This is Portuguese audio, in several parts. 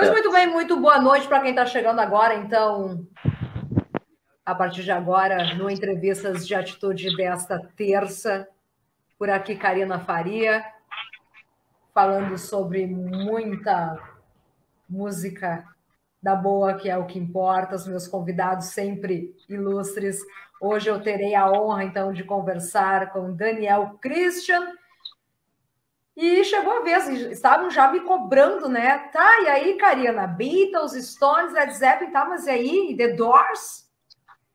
Pois é. muito bem, muito boa noite para quem está chegando agora. Então, a partir de agora, no Entrevistas de Atitude desta terça, por aqui, Karina Faria, falando sobre muita música da boa, que é o que importa, os meus convidados sempre ilustres. Hoje eu terei a honra, então, de conversar com Daniel Christian, e chegou a vez, estavam já me cobrando, né? Tá, e aí, Karina, Beatles, Stones, Led Zeppelin, tá, mas e aí, The Doors?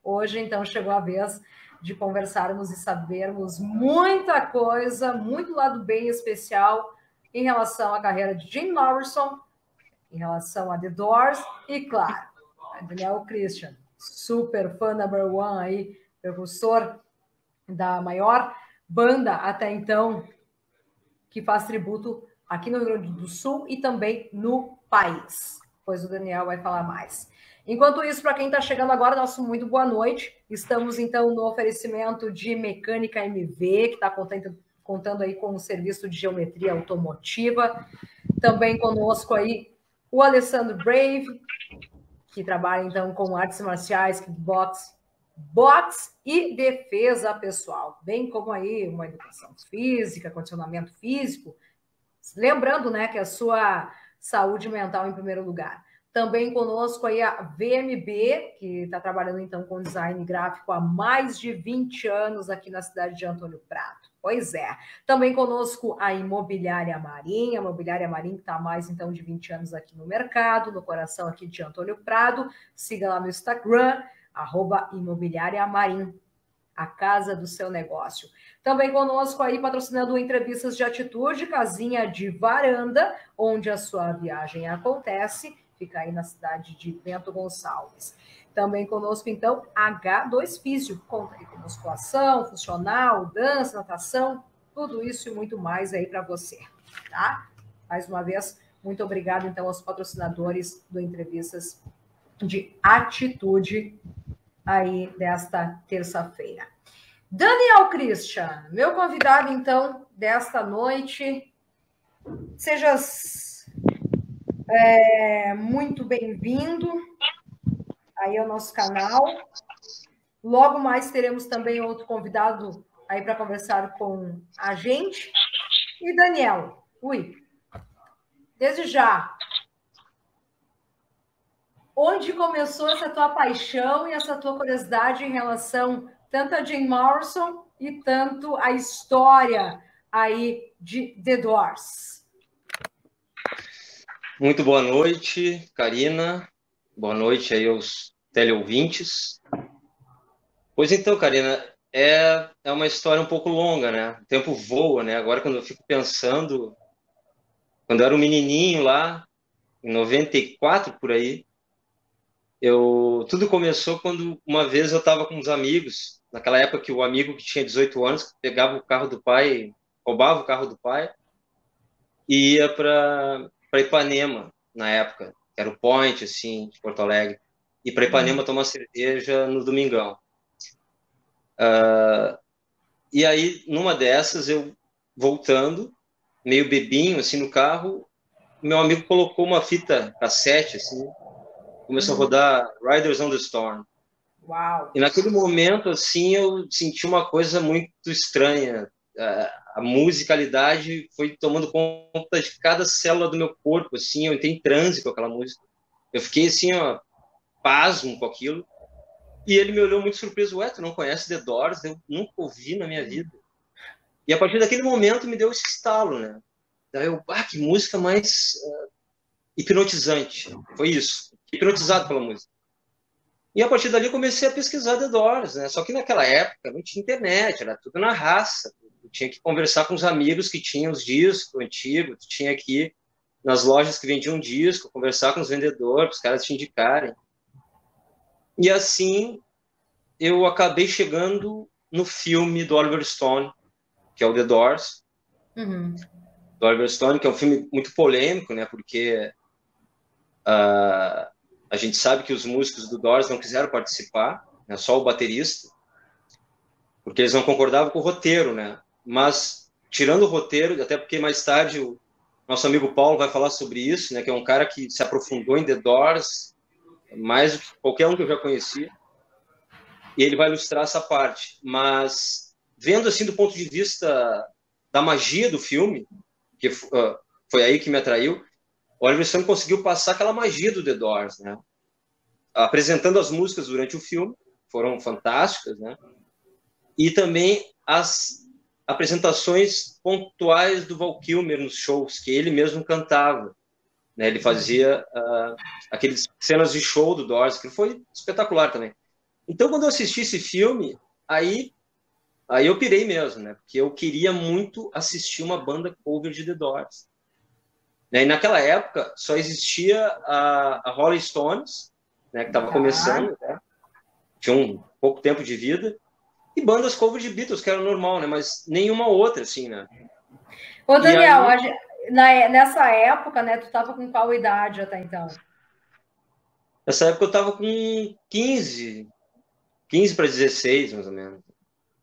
Hoje, então, chegou a vez de conversarmos e sabermos muita coisa, muito lado bem especial em relação à carreira de Jim Morrison, em relação a The Doors e, claro, Daniel Christian, super fã number one aí, precursor da maior banda até então que faz tributo aqui no Rio Grande do Sul e também no país. Pois o Daniel vai falar mais. Enquanto isso, para quem está chegando agora, nosso muito boa noite. Estamos então no oferecimento de Mecânica MV, que está contando, contando aí com o serviço de geometria automotiva. Também conosco aí o Alessandro Brave, que trabalha então com artes marciais, kickbox, boxe e defesa pessoal, bem como aí uma educação física, condicionamento físico, lembrando, né, que a sua saúde mental em primeiro lugar. Também conosco aí a VMB, que está trabalhando então com design gráfico há mais de 20 anos aqui na cidade de Antônio Prato. Pois é. Também conosco a Imobiliária Marinha, a Imobiliária Marinha que está há mais então de 20 anos aqui no mercado, no coração aqui de Antônio Prado. Siga lá no Instagram, arroba imobiliária Marim, a casa do seu negócio. Também conosco aí, patrocinando entrevistas de atitude, casinha de varanda, onde a sua viagem acontece, fica aí na cidade de Bento Gonçalves. Também conosco, então, H2 Físio, conta aí com musculação, funcional, dança, natação, tudo isso e muito mais aí para você, tá? Mais uma vez, muito obrigado, então, aos patrocinadores do Entrevistas de Atitude aí desta terça-feira. Daniel Christian, meu convidado então desta noite, seja é, muito bem-vindo aí ao nosso canal. Logo mais teremos também outro convidado aí para conversar com a gente. E Daniel, ui, desde já, onde começou essa tua paixão e essa tua curiosidade em relação tanto a Jim Morrison e tanto a história aí de The Doors? Muito boa noite, Karina. Boa noite aí aos teleouvintes. Pois então, Karina, é, é uma história um pouco longa, né? O tempo voa, né? Agora, quando eu fico pensando, quando eu era um menininho lá, em 94 por aí, eu tudo começou quando uma vez eu estava com uns amigos, naquela época que o amigo que tinha 18 anos pegava o carro do pai, roubava o carro do pai e ia para para Ipanema na época, era o point assim, de Porto Alegre, e para Ipanema uhum. tomar cerveja no domingão. Uh, e aí numa dessas eu voltando, meio bebinho assim no carro, meu amigo colocou uma fita cassete assim começou a rodar Riders on the Storm. Uau. E naquele momento, assim, eu senti uma coisa muito estranha. A, a musicalidade foi tomando conta de cada célula do meu corpo, assim, eu entrei em transe com aquela música. Eu fiquei, assim, ó, pasmo com aquilo. E ele me olhou muito surpreso, ué, tu não conhece The Doors? Eu nunca ouvi na minha vida. E a partir daquele momento me deu esse estalo, né? Daí eu, ah, que música mais uh, hipnotizante. Foi isso hipnotizado pela música. E a partir dali comecei a pesquisar The Doors, né? Só que naquela época não tinha internet, era tudo na raça. Eu tinha que conversar com os amigos que tinham os discos antigos, tinha que ir nas lojas que vendiam disco, conversar com os vendedores, os caras te indicarem. E assim eu acabei chegando no filme do Oliver Stone, que é o The Doors. Uhum. Do Oliver Stone, que é um filme muito polêmico, né? Porque uh, a gente sabe que os músicos do Doors não quiseram participar, né, só o baterista, porque eles não concordavam com o roteiro, né? Mas tirando o roteiro, até porque mais tarde o, nosso amigo Paulo vai falar sobre isso, né? Que é um cara que se aprofundou em The Doors mais do que qualquer um que eu já conhecia. E ele vai ilustrar essa parte. Mas vendo assim do ponto de vista da magia do filme, que uh, foi aí que me atraiu, Oliver Stone conseguiu passar aquela magia do The Doors, né? Apresentando as músicas durante o filme, foram fantásticas, né? E também as apresentações pontuais do Val Kilmer nos shows, que ele mesmo cantava. Né? Ele fazia uh, aqueles cenas de show do Doors, que foi espetacular também. Então, quando eu assisti esse filme, aí, aí eu pirei mesmo, né? Porque eu queria muito assistir uma banda cover de The Doors. Né? E naquela época só existia a, a Rolling Stones, né? que estava começando, né? tinha um pouco tempo de vida, e bandas cover de Beatles, que era normal, né? Mas nenhuma outra, assim, né? Ô, Daniel, aí... na, nessa época, né, tu tava com qual idade até então? Nessa época eu tava com 15, 15 para 16, mais ou menos.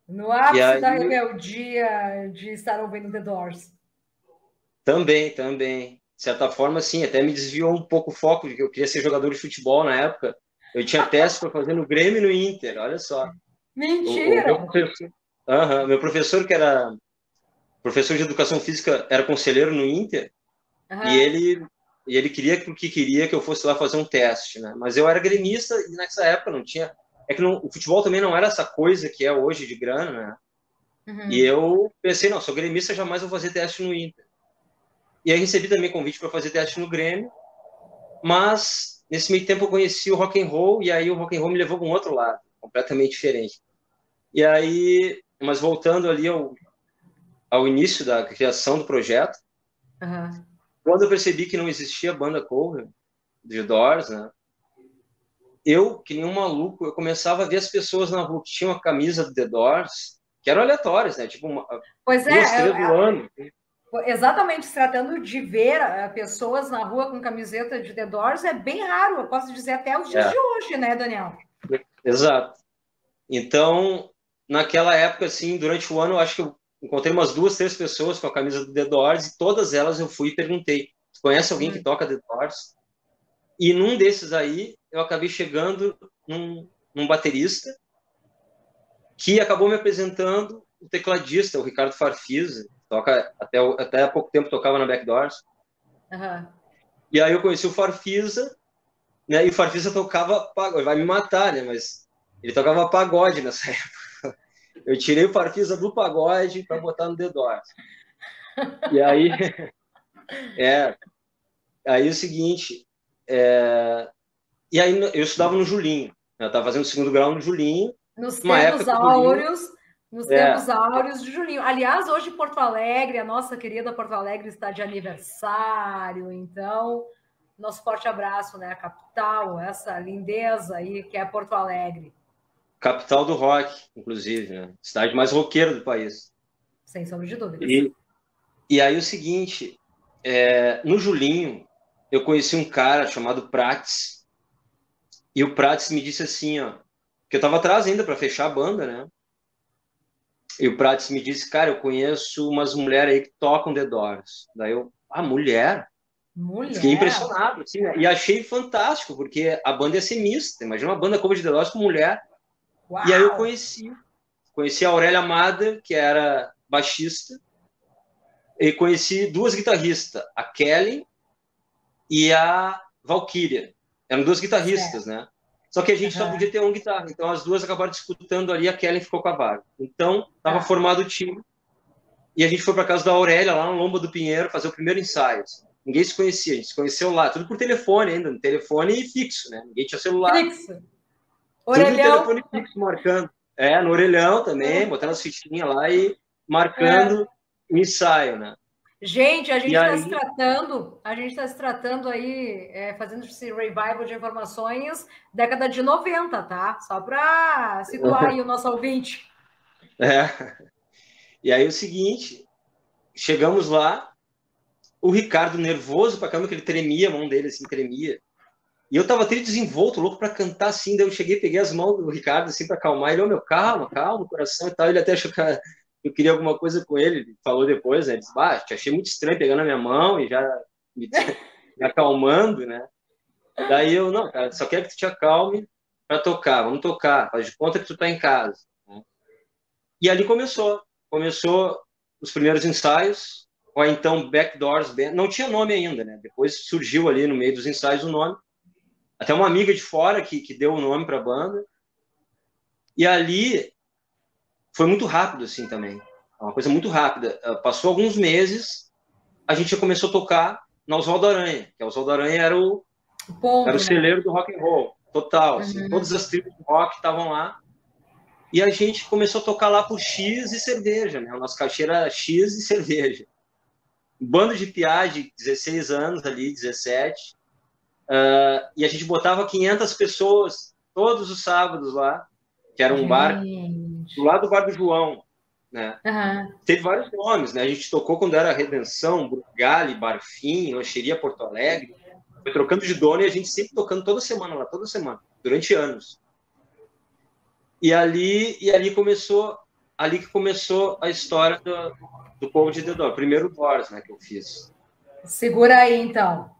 No ápice aí... da rebeldia de estar ouvindo The Doors. Também, também. De certa forma, sim, até me desviou um pouco o foco de que eu queria ser jogador de futebol na época. Eu tinha teste para fazer no Grêmio e no Inter, olha só. Mentira! O, o meu, professor, uh -huh, meu professor, que era professor de educação física, era conselheiro no Inter, uh -huh. e ele e ele queria que queria que eu fosse lá fazer um teste, né? Mas eu era gremista e nessa época não tinha. É que não, o futebol também não era essa coisa que é hoje de grana, né? Uhum. E eu pensei, não, sou gremista, jamais vou fazer teste no Inter. E aí recebi também convite para fazer teste no Grêmio, mas nesse meio tempo eu conheci o rock and roll e aí o rock and roll me levou para um outro lado completamente diferente. E aí, mas voltando ali ao, ao início da criação do projeto, uhum. quando eu percebi que não existia banda cover de Doors, né? Eu, que nem um maluco, eu começava a ver as pessoas na rua que tinham a camisa do The Doors, que eram aleatórias, né? Tipo, uma, pois é, duas, três é, do ano. Exatamente, se tratando de ver uh, pessoas na rua com camiseta de The Doors, é bem raro, eu posso dizer até os dias é. de hoje, né, Daniel? Exato. Então, naquela época, assim, durante o ano, eu acho que eu encontrei umas duas, três pessoas com a camisa do The Doors e todas elas eu fui e perguntei: conhece alguém que uhum. toca The Doors? E num desses aí, eu acabei chegando num, num baterista que acabou me apresentando o tecladista, o Ricardo Farfisa, toca até, até há pouco tempo tocava na Backdoors. Uhum. E aí eu conheci o Farfisa né? E o Farfisa tocava pagode, vai me matar, né? Mas ele tocava pagode nessa época. Eu tirei o Farfisa do pagode para botar no The Doors. E aí, é, aí o seguinte, é, e aí eu estudava no Julinho, eu estava fazendo segundo grau no Julinho. Nos tempos áureos, nos é. tempos áureos de Julinho. Aliás, hoje Porto Alegre, a nossa querida Porto Alegre está de aniversário, então nosso forte abraço, né? A capital, essa lindeza aí que é Porto Alegre. Capital do rock, inclusive, né? Cidade mais roqueira do país. Sem sombra de dúvida. E, e aí o seguinte, é, no Julinho, eu conheci um cara chamado Prates, e o Prates me disse assim, ó, que eu tava atrás ainda para fechar a banda, né? E o Prates me disse, cara, eu conheço umas mulheres aí que tocam The Doors. Daí eu, ah, mulher? Mulher. Fiquei impressionado, assim, né? E achei fantástico, porque a banda ia ser mista. Imagina uma banda cover de The Doors com mulher. Uau. E aí eu conheci. Conheci a Aurélia Amada, que era baixista. E conheci duas guitarristas, a Kelly e a Valkyria. Eram duas guitarristas, é. né? Só que a gente uhum. só podia ter uma guitarra. Então as duas acabaram disputando ali, a Kelly ficou com a vaga. Então, estava é. formado o time. E a gente foi para casa da Aurélia, lá no Lomba do Pinheiro, fazer o primeiro ensaio. Assim. Ninguém se conhecia, a gente se conheceu lá, tudo por telefone ainda, no telefone fixo, né? Ninguém tinha celular. Fixo. Orelhão. Tudo no telefone fixo, marcando. É, no orelhão também, botando as fichinhas lá e marcando é. o ensaio, né? Gente, a gente está se tratando, a gente está se tratando aí, é, fazendo esse revival de informações, década de 90, tá? Só para situar aí o nosso ouvinte. É. E aí o seguinte, chegamos lá, o Ricardo nervoso pra caramba, que ele tremia, a mão dele assim, tremia. E eu tava até desenvolto, louco para cantar assim, daí eu cheguei, peguei as mãos do Ricardo assim para acalmar, ele, ô oh, meu, calma, calma, coração e tal, ele até achou que eu queria alguma coisa com ele. Ele falou depois, né? Ele disse, bah, te achei muito estranho pegando a minha mão e já me, me acalmando, né? Daí eu, não, cara, só quero que tu te acalme para tocar, vamos tocar, faz de conta que tu tá em casa. Né? E ali começou, começou os primeiros ensaios, ou então Backdoors Band, não tinha nome ainda, né? Depois surgiu ali no meio dos ensaios o nome. Até uma amiga de fora que, que deu o nome para a banda. E ali foi muito rápido assim também. Uma coisa muito rápida. Ah, passou alguns meses, a gente já começou a tocar na Oswaldo Aranha, que a Oswaldo Aranha era o, Ponto, era o né? celeiro do rock and roll, total. Assim, uhum. Todas as tribos de rock estavam lá. E a gente começou a tocar lá por X e cerveja, né? O nosso cachê era X e cerveja. Um bando de piagem, 16 anos ali, 17. Uh, e a gente botava 500 pessoas todos os sábados lá, que era um gente. bar do lado do bar do João, né? Uhum. Teve vários nomes, né? A gente tocou quando era Redenção, Brugali, Barfim, Lancheria Porto Alegre. Foi trocando de dono e a gente sempre tocando toda semana lá, toda semana, durante anos. E ali, e ali começou, ali que começou a história do, do povo de Doors, primeiro Doors, né, que eu fiz. Segura aí, então.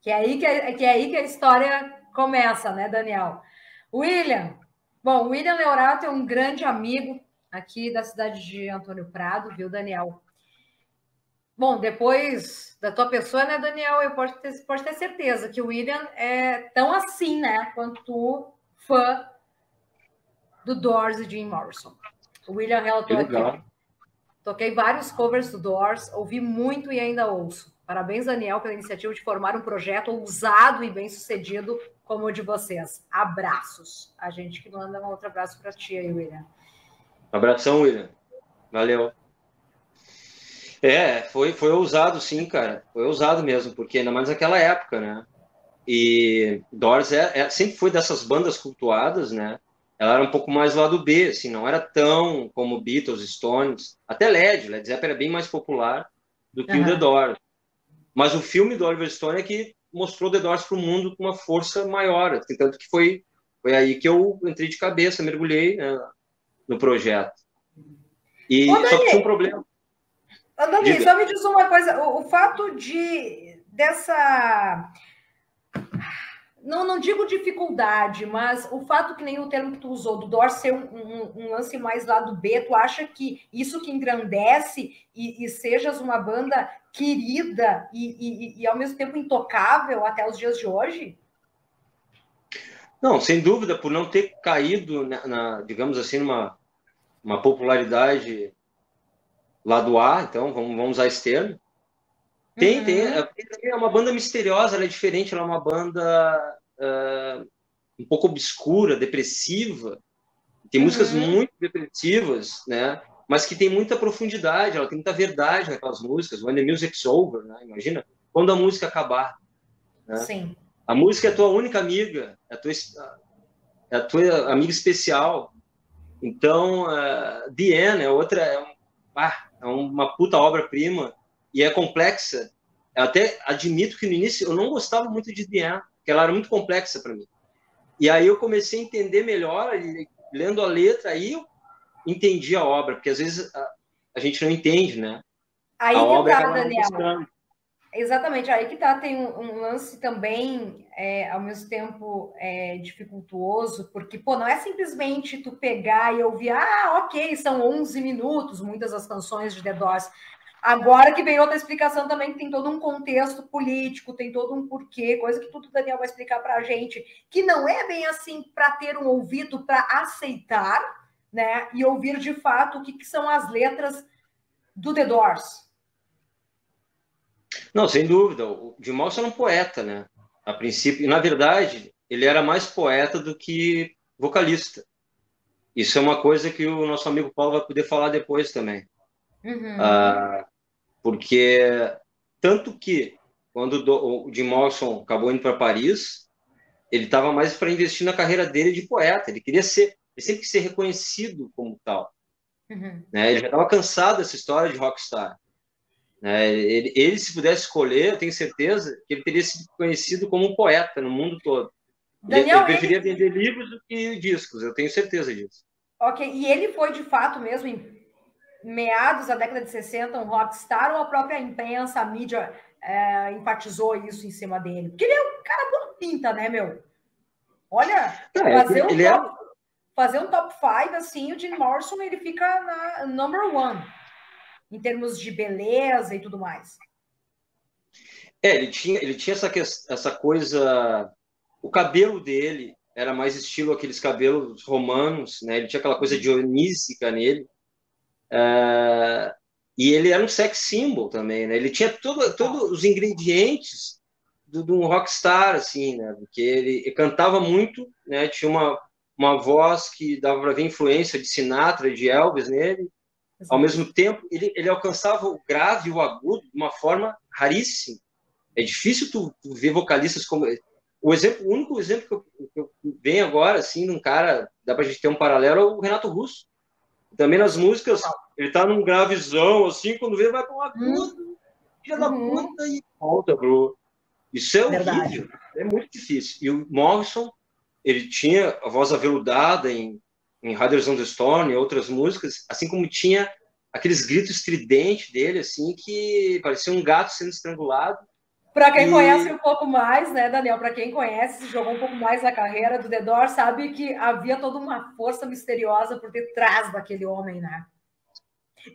Que é aí que, é, que é aí que a história começa, né, Daniel? William, bom, William Leorato é um grande amigo aqui da cidade de Antônio Prado, viu, Daniel? Bom, depois da tua pessoa, né, Daniel, eu posso ter, pode ter certeza que o William é tão assim, né, quanto tu, fã do Doors e Jim Morrison. O William relatou aqui. Toquei vários covers do Doors, ouvi muito e ainda ouço. Parabéns, Daniel, pela iniciativa de formar um projeto ousado e bem sucedido como o de vocês. Abraços. A gente que manda um outro abraço para ti aí, William. Abração, William. Valeu. É, foi, foi ousado, sim, cara. Foi ousado mesmo, porque ainda mais naquela época, né? E Doors é, é, sempre foi dessas bandas cultuadas, né? Ela era um pouco mais lado B, assim, não era tão como Beatles, Stones, até LED, Led Zeppelin era bem mais popular do que uhum. o The Doors. Mas o filme do Oliver Stone é que mostrou The Doors para o mundo com uma força maior. Assim, tanto que foi, foi aí que eu entrei de cabeça, mergulhei né, no projeto. E Ô, só que tinha um problema. Dani, só me diz uma coisa: o, o fato de dessa não, não digo dificuldade, mas o fato que nem o termo que tu usou, do Dor ser um, um, um, lance mais lado B, tu acha que isso que engrandece e, e sejas uma banda querida e, e, e, ao mesmo tempo intocável até os dias de hoje? Não, sem dúvida, por não ter caído, na, na digamos assim, numa uma popularidade lado A, então vamos, vamos usar esse termo, tem, uhum. tem. É, é uma banda misteriosa, ela é diferente, ela é uma banda uh, um pouco obscura, depressiva. Tem uhum. músicas muito depressivas, né? Mas que tem muita profundidade, ela tem muita verdade naquelas músicas. When the music's over, né? Imagina quando a música acabar. Né? Sim. A música é a tua única amiga, é a tua, é a tua amiga especial. Então, uh, The End é outra, é, um, ah, é uma puta obra-prima e é complexa. Eu até admito que no início eu não gostava muito de Diane, porque ela era muito complexa para mim. E aí eu comecei a entender melhor, lendo a letra, aí eu entendi a obra, porque às vezes a, a gente não entende, né? Aí a que obra tá, Daniel. Exatamente, aí que tá, tem um, um lance também, é, ao mesmo tempo, é, dificultuoso, porque, pô, não é simplesmente tu pegar e ouvir, ah, ok, são 11 minutos, muitas das canções de The Doors, Agora que vem outra explicação também, que tem todo um contexto político, tem todo um porquê, coisa que tudo o Daniel vai explicar para a gente, que não é bem assim para ter um ouvido para aceitar, né? E ouvir de fato o que, que são as letras do The Doors. Não, sem dúvida. O Morrison era um poeta, né? A princípio, e na verdade, ele era mais poeta do que vocalista. Isso é uma coisa que o nosso amigo Paulo vai poder falar depois também. Uhum. Ah, porque tanto que quando o Jim Morrison acabou indo para Paris, ele estava mais para investir na carreira dele de poeta. Ele queria ser, ele sempre quis ser reconhecido como tal. Uhum. Né? Ele já estava cansado dessa história de rockstar. Né? Ele, ele, se pudesse escolher, eu tenho certeza que ele teria sido conhecido como um poeta no mundo todo. Daniel, ele, ele preferia ele... vender livros do que discos, eu tenho certeza disso. Ok, e ele foi de fato mesmo meados da década de 60 um rockstar ou a própria imprensa, a mídia é, enfatizou isso em cima dele? Porque ele é um cara bom pinta, né, meu? Olha, é, fazer, um top, é... fazer um top 5, assim, o Jim Morrison, ele fica na number one, em termos de beleza e tudo mais. É, ele tinha, ele tinha essa, essa coisa... O cabelo dele era mais estilo aqueles cabelos romanos, né? Ele tinha aquela coisa dionísica nele. Uh, e ele era um sex symbol também, né? Ele tinha todo, todos os ingredientes de, um rockstar, assim, né? Porque ele, ele, cantava muito, né? Tinha uma, uma voz que dava para ver influência de Sinatra e de Elvis nele. Ao mesmo tempo, ele, ele alcançava o grave e o agudo de uma forma raríssima. É difícil tu, tu ver vocalistas como o exemplo, o único exemplo que eu, que eu venho agora, assim, de um cara, dá pra gente ter um paralelo, é o Renato Russo. Também nas músicas, ele tá num gravezão, assim, quando vê, vai pra uma puta, hum. filha da uhum. puta, e volta, bro. Isso é horrível, é muito difícil. E o Morrison, ele tinha a voz aveludada em, em Riders on the Storm e outras músicas, assim como tinha aqueles gritos estridentes dele, assim, que parecia um gato sendo estrangulado. Para quem e... conhece um pouco mais, né, Daniel? Para quem conhece, jogou um pouco mais na carreira do The Doors, sabe que havia toda uma força misteriosa por detrás daquele homem, né?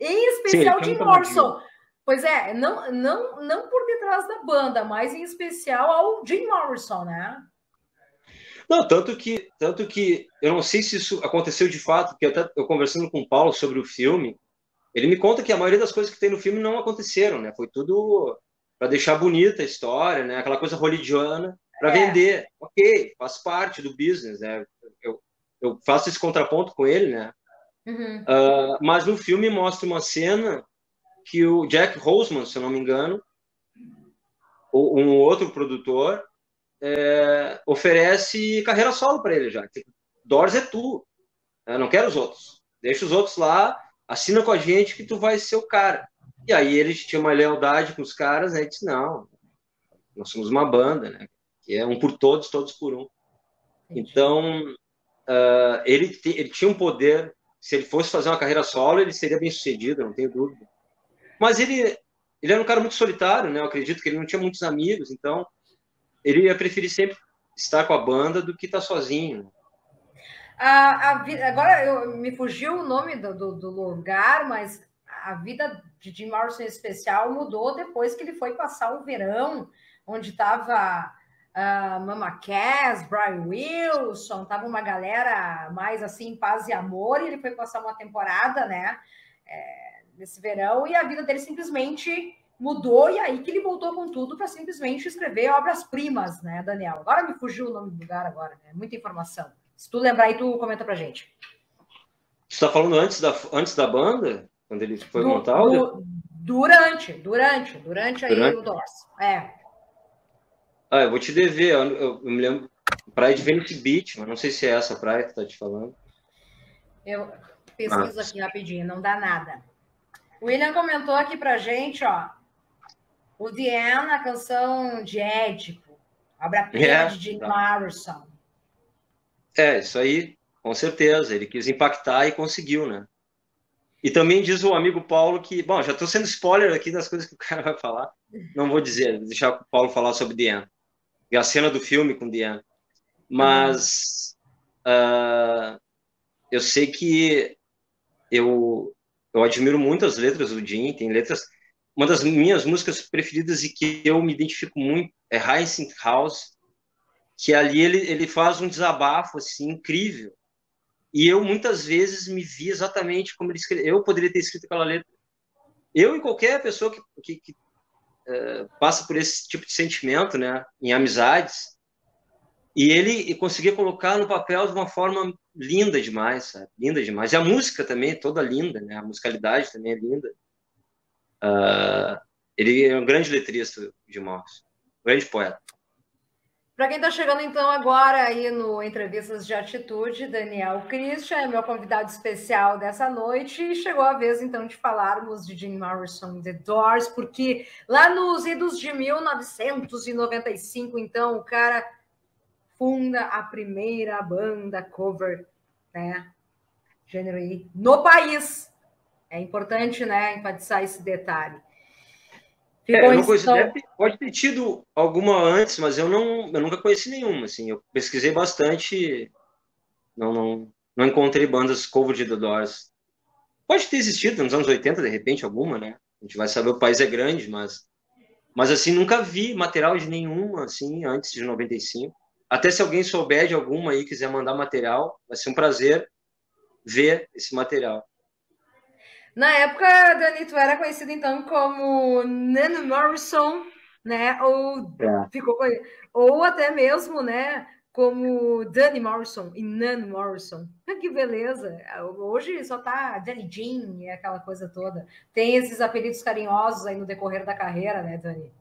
Em especial Sim, Jim Morrison. Pois é, não, não, não por detrás da banda, mas em especial ao Jim Morrison, né? Não, tanto que, tanto que eu não sei se isso aconteceu de fato, porque até eu conversando com o Paulo sobre o filme, ele me conta que a maioria das coisas que tem no filme não aconteceram, né? Foi tudo para deixar bonita a história, né? Aquela coisa hollywoodiana para é. vender. Ok, faz parte do business, né? Eu, eu faço esse contraponto com ele, né? Uhum. Uh, mas no filme mostra uma cena que o Jack Roseman, se eu não me engano, ou um outro produtor, é, oferece carreira solo para ele já. Tipo, Doors é tu, eu não quero os outros. Deixa os outros lá, assina com a gente que tu vai ser o cara. E aí eles tinham uma lealdade com os caras, aí disse, não, nós somos uma banda, né? Que é um por todos, todos por um. Então, uh, ele, te, ele tinha um poder, se ele fosse fazer uma carreira solo, ele seria bem sucedido, não tenho dúvida. Mas ele, ele era um cara muito solitário, né? Eu acredito que ele não tinha muitos amigos, então ele ia preferir sempre estar com a banda do que estar sozinho. A, a, agora eu, me fugiu o nome do, do, do lugar, mas a vida de Jim Morrison em especial mudou depois que ele foi passar o verão, onde estava uh, Mama Cass, Brian Wilson, tava uma galera mais assim, paz e amor, e ele foi passar uma temporada, né, é, nesse verão, e a vida dele simplesmente mudou, e aí que ele voltou com tudo para simplesmente escrever obras-primas, né, Daniel? Agora me fugiu o nome do lugar agora, né? Muita informação. Se tu lembrar aí, tu comenta pra gente. Você está falando antes da, antes da banda? Quando ele foi do, montar? Do, durante, durante, durante aí durante? o DOS. É. Ah, eu vou te dever, eu, eu, eu me lembro. Praia de Venice Beach, mas não sei se é essa praia que tá te falando. Eu pesquiso ah. aqui rapidinho, não dá nada. O William comentou aqui pra gente, ó. O Diana, a canção de Édipo, obra-prima é, de Jim tá. Morrison. É, isso aí, com certeza. Ele quis impactar e conseguiu, né? E também diz o amigo Paulo que, bom, já estou sendo spoiler aqui das coisas que o cara vai falar. Não vou dizer, vou deixar o Paulo falar sobre Diane. A cena do filme com Diane. Mas uh, eu sei que eu, eu admiro muito as letras do Jim, tem letras. Uma das minhas músicas preferidas e que eu me identifico muito é Hyacinth House, que ali ele, ele faz um desabafo assim incrível e eu muitas vezes me vi exatamente como ele escreveu. Eu poderia ter escrito aquela letra. Eu e qualquer pessoa que, que, que uh, passa por esse tipo de sentimento, né, em amizades, e ele conseguia colocar no papel de uma forma linda demais, sabe? Linda demais. E a música também é toda linda, né? A musicalidade também é linda. Uh, ele é um grande letrista de um grande poeta. Para quem está chegando então agora aí no Entrevistas de Atitude, Daniel Christian é meu convidado especial dessa noite e chegou a vez então de falarmos de Jim Morrison The Doors, porque lá nos idos de 1995, então, o cara funda a primeira banda cover, né, gênero aí, no país. É importante, né, enfatizar esse detalhe. É, eu não conheci, deve, pode ter tido alguma antes, mas eu não, eu nunca conheci nenhuma. Assim, eu pesquisei bastante, não, não, não encontrei bandas cover de The Doors. Pode ter existido nos anos 80, de repente, alguma, né? A gente vai saber, o país é grande, mas, mas assim, nunca vi material de nenhuma, assim, antes de 95. Até se alguém souber de alguma aí, quiser mandar material, vai ser um prazer ver esse material. Na época, Dani, tu era conhecido então como Nano Morrison, né? Ou é. ficou ou até mesmo, né? Como Danny Morrison e Nan Morrison. Que beleza! Hoje só tá Danny Jean, aquela coisa toda. Tem esses apelidos carinhosos aí no decorrer da carreira, né, Dani?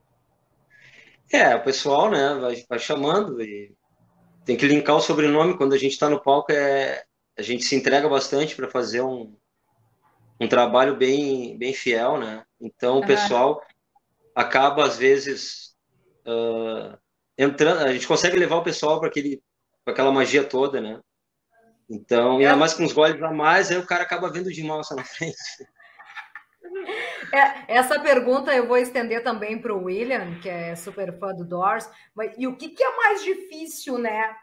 É, o pessoal, né, vai, vai chamando e tem que linkar o sobrenome quando a gente está no palco. É, a gente se entrega bastante para fazer um, um trabalho bem, bem fiel, né? Então, o pessoal acaba, às vezes, uh, entrando... A gente consegue levar o pessoal para aquela magia toda, né? Então, e ainda mais com os goles a mais, aí o cara acaba vendo de mal na frente. É, essa pergunta eu vou estender também para o William, que é super fã do Doors. Mas, e o que, que é mais difícil, né,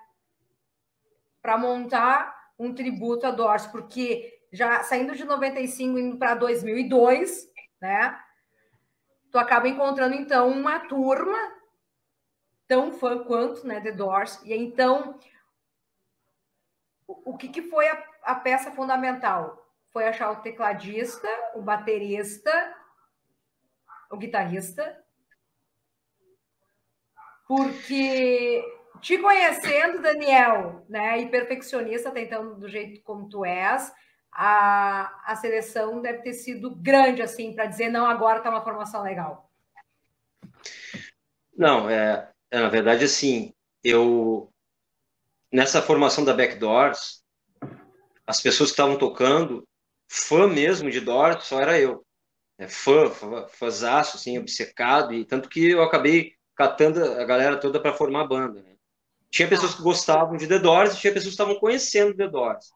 para montar um tributo a Doors? Porque já saindo de 95 indo para 2002, né? Tu acaba encontrando então uma turma tão fã quanto, né, The Doors. E então, o, que, que foi a, a peça fundamental? Foi achar o tecladista, o baterista, o guitarrista, porque te conhecendo, Daniel, né, e perfeccionista, tentando do jeito como tu és, a, a seleção deve ter sido grande, assim, para dizer, não, agora está uma formação legal. Não, é, é, na verdade, assim, eu, nessa formação da Backdoors, as pessoas que estavam tocando, fã mesmo de Doors, só era eu. É, fã, fã, fãzaço, assim, obcecado, e tanto que eu acabei catando a galera toda para formar a banda, né? Tinha pessoas que gostavam de The Doors e tinha pessoas que estavam conhecendo The Doors.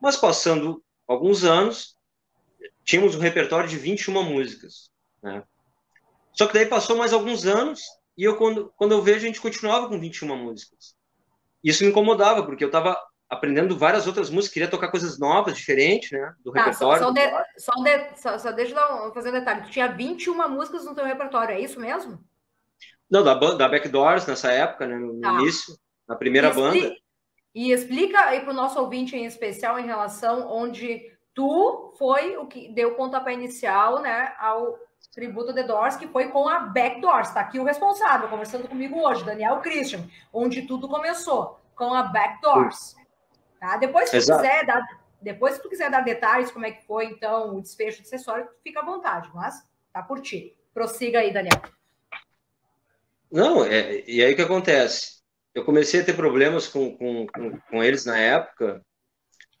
Mas passando alguns anos, tínhamos um repertório de 21 músicas. Né? Só que daí passou mais alguns anos e eu, quando, quando eu vejo, a gente continuava com 21 músicas. Isso me incomodava, porque eu estava aprendendo várias outras músicas, queria tocar coisas novas, diferentes, né? Do tá, repertório. Só, só, de, só, de, só, só deixa eu fazer um detalhe. Tu tinha 21 músicas no teu repertório, é isso mesmo? Não, da, da Backdoors, nessa época, né, no, tá. início, na primeira banda. E explica aí para o nosso ouvinte em especial em relação onde tu foi o que deu pontapé inicial, né, ao tributo The Doors, que foi com a Backdoors. Está aqui o responsável, conversando comigo hoje, Daniel Christian, onde tudo começou, com a Backdoors. Tá? Depois, se tu quiser dar, depois, se tu quiser dar detalhes, como é que foi, então, o desfecho do acessório, fica à vontade, mas tá por ti. Prossiga aí, Daniel. Não, é, e aí o que acontece? Eu comecei a ter problemas com, com, com, com eles na época,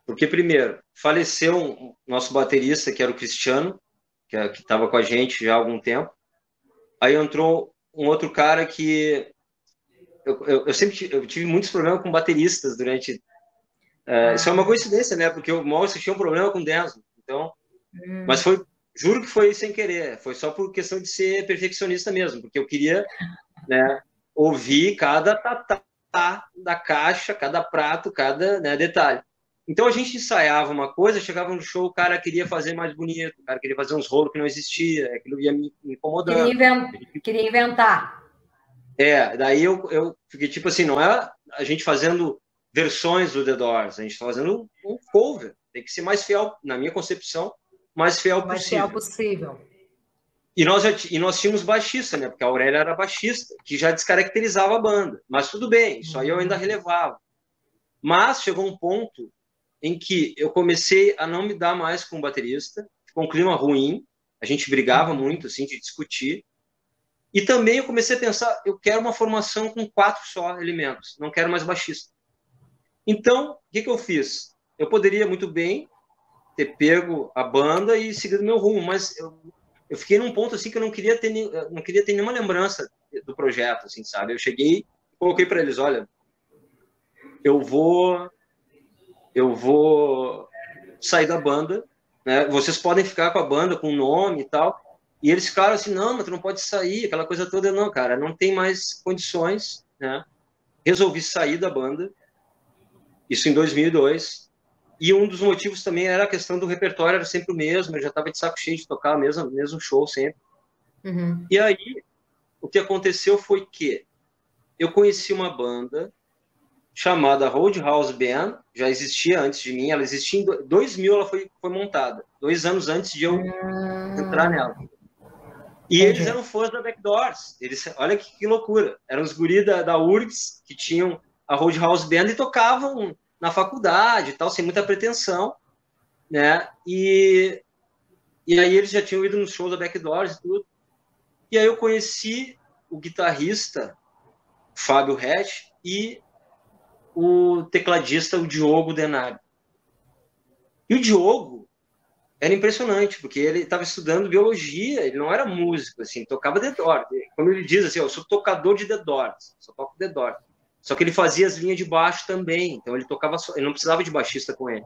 porque, primeiro, faleceu um, nosso baterista, que era o Cristiano, que é, estava com a gente já há algum tempo. Aí entrou um outro cara que. Eu, eu, eu sempre eu tive muitos problemas com bateristas durante. Uh, isso é uma coincidência, né? Porque o Morrison tinha um problema com Denzo. Então, hum. Mas foi. Juro que foi sem querer. Foi só por questão de ser perfeccionista mesmo, porque eu queria né, ouvir cada tatá da caixa, cada prato, cada né, detalhe. Então a gente ensaiava uma coisa, chegava no show, o cara queria fazer mais bonito, o cara queria fazer uns rolos que não existia, aquilo ia me incomodando. Queria, queria inventar. É, daí eu, eu fiquei tipo assim, não é a gente fazendo versões do The Doors, a gente está fazendo um cover, tem que ser mais fiel, na minha concepção, mais fiel mais possível. Mais fiel possível. E nós, já, e nós tínhamos baixista, né? Porque a Aurélia era baixista, que já descaracterizava a banda. Mas tudo bem, isso aí eu ainda relevava. Mas chegou um ponto em que eu comecei a não me dar mais com o baterista, ficou um clima ruim, a gente brigava muito, assim, de discutir. E também eu comecei a pensar, eu quero uma formação com quatro só elementos, não quero mais baixista. Então, o que, que eu fiz? Eu poderia muito bem ter pego a banda e seguido meu rumo, mas eu eu fiquei num ponto assim que eu não queria ter, não queria ter nenhuma lembrança do projeto, assim, sabe? Eu cheguei, coloquei para eles, olha, eu vou, eu vou sair da banda né? Vocês podem ficar com a banda, com o nome e tal. E eles ficaram assim, não, mas tu não pode sair, aquela coisa toda. Não, cara, não tem mais condições, né? Resolvi sair da banda, isso em 2002. E um dos motivos também era a questão do repertório, era sempre o mesmo, eu já estava de saco cheio de tocar o mesmo, mesmo show sempre. Uhum. E aí, o que aconteceu foi que eu conheci uma banda chamada Roadhouse Band, já existia antes de mim, ela existia em 2000, ela foi, foi montada, dois anos antes de eu uhum. entrar nela. E Entendi. eles eram fãs da Backdoors. Eles, olha que, que loucura. Eram os guris da, da URGS que tinham a Roadhouse Band e tocavam na faculdade e tal, sem muita pretensão, né? E, e aí eles já tinham ido no show da Backdoors e tudo. E aí eu conheci o guitarrista Fábio Hatch e o tecladista, o Diogo Denário. E o Diogo era impressionante, porque ele estava estudando biologia, ele não era músico, assim, tocava The Doors. Como ele diz assim, eu sou tocador de The Doors, só toco The Doors. Só que ele fazia as linhas de baixo também, então ele tocava, só, ele não precisava de baixista com ele.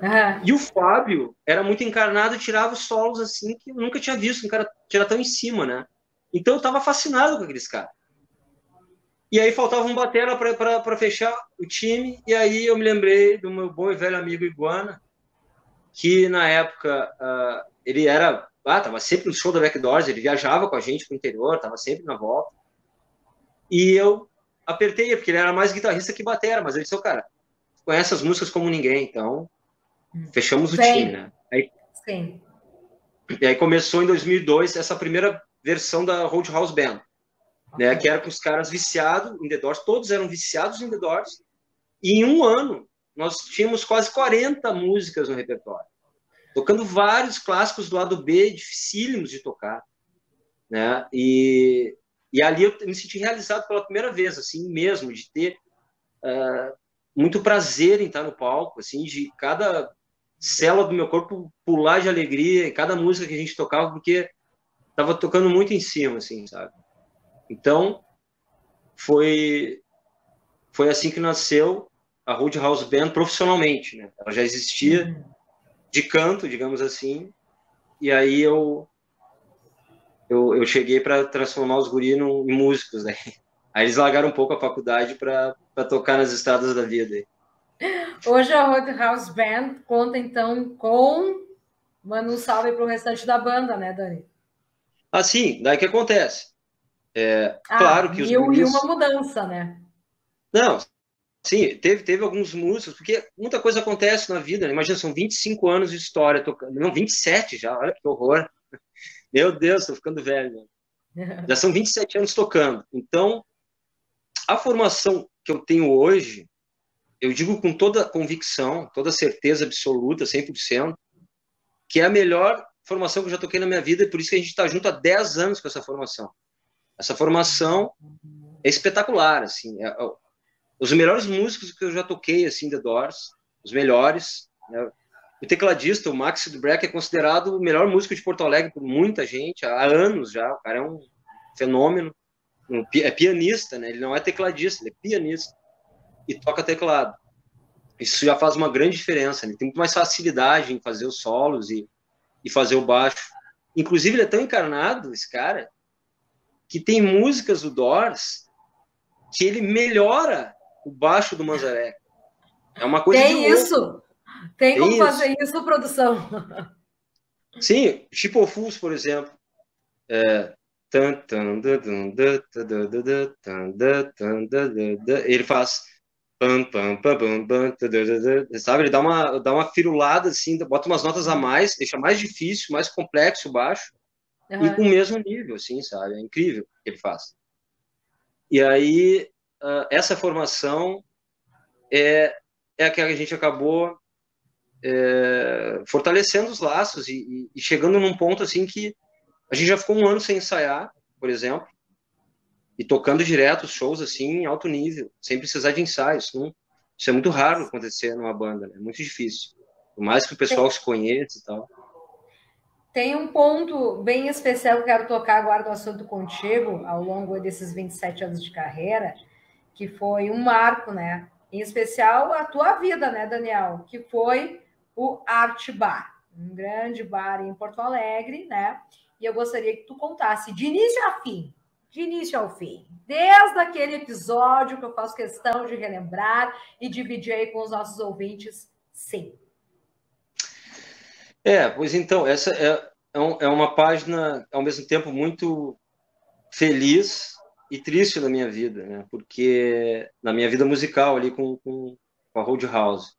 Uhum. E o Fábio era muito encarnado, tirava os solos assim que eu nunca tinha visto um cara tirar tão em cima, né? Então eu estava fascinado com aqueles caras. E aí faltava um batera para fechar o time, e aí eu me lembrei do meu bom e velho amigo Iguana, que na época uh, ele era, ah, tava sempre no show da Backdoors, ele viajava com a gente pro interior, tava sempre na volta. E eu apertei, porque ele era mais guitarrista que batera, mas ele disse, oh, cara, conhece as músicas como ninguém, então fechamos o Sim. time, né? Aí, Sim. E aí começou em 2002 essa primeira versão da Roadhouse Band, né, que era com os caras viciados em The Doors, todos eram viciados em The Doors, e em um ano nós tínhamos quase 40 músicas no repertório, tocando vários clássicos do lado B, dificílimos de tocar, né? E, e ali eu me senti realizado pela primeira vez, assim mesmo, de ter uh, muito prazer em estar no palco, assim, de cada célula do meu corpo pular de alegria em cada música que a gente tocava, porque estava tocando muito em cima, assim, sabe? Então, foi foi assim que nasceu a Roadhouse Band profissionalmente, né? Ela já existia uhum. de canto, digamos assim, e aí eu eu, eu cheguei para transformar os guris em músicos, né? Aí eles largaram um pouco a faculdade para tocar nas estradas da vida. Hoje a Roadhouse Band conta então com manda um salve para o restante da banda, né, Dani? Ah, sim, daí que acontece. É, ah, claro que os e, guris... e uma mudança, né? Não, Sim, teve, teve alguns músicos, porque muita coisa acontece na vida. Né? Imagina, são 25 anos de história tocando. Não, 27 já, olha que horror. Meu Deus, estou ficando velho. Né? Já são 27 anos tocando. Então, a formação que eu tenho hoje, eu digo com toda convicção, toda certeza absoluta, 100%, que é a melhor formação que eu já toquei na minha vida, e por isso que a gente está junto há 10 anos com essa formação. Essa formação é espetacular, assim, é, os melhores músicos que eu já toquei, assim, The Doors, os melhores. Né? O tecladista, o Max Dubreck, é considerado o melhor músico de Porto Alegre por muita gente, há anos já. O cara é um fenômeno. Um, é pianista, né? Ele não é tecladista, ele é pianista. E toca teclado. Isso já faz uma grande diferença. Né? Ele tem muito mais facilidade em fazer os solos e, e fazer o baixo. Inclusive, ele é tão encarnado, esse cara, que tem músicas do Doors que ele melhora o baixo do Manzarek. É uma coisa Tem isso. Tem, Tem como isso. fazer isso, produção. Sim, Chipo Fools, por exemplo. É... Ele faz. Sabe? Ele dá uma, dá uma firulada assim, bota umas notas a mais, deixa mais difícil, mais complexo o baixo. Uhum. E com o mesmo nível, assim, sabe? É incrível o que ele faz. E aí, uh, essa formação é, é a que a gente acabou é, fortalecendo os laços e, e, chegando num ponto assim que a gente já ficou um ano sem ensaiar, por exemplo, e tocando direto os shows assim em alto nível, sem precisar de ensaios. Não, isso é muito raro acontecer numa banda, né? é muito difícil. Por mais que o pessoal se conheça e tal. Tem um ponto bem especial que eu quero tocar agora no assunto contigo, ao longo desses 27 anos de carreira, que foi um marco, né? Em especial a tua vida, né, Daniel? Que foi o Art Bar, um grande bar em Porto Alegre, né? E eu gostaria que tu contasse de início a fim, de início ao fim, desde aquele episódio que eu faço questão de relembrar e dividir aí com os nossos ouvintes, sim. É, pois então, essa é, é, é uma página, ao mesmo tempo, muito feliz e triste na minha vida, né? Porque na minha vida musical ali com, com, a Roadhouse.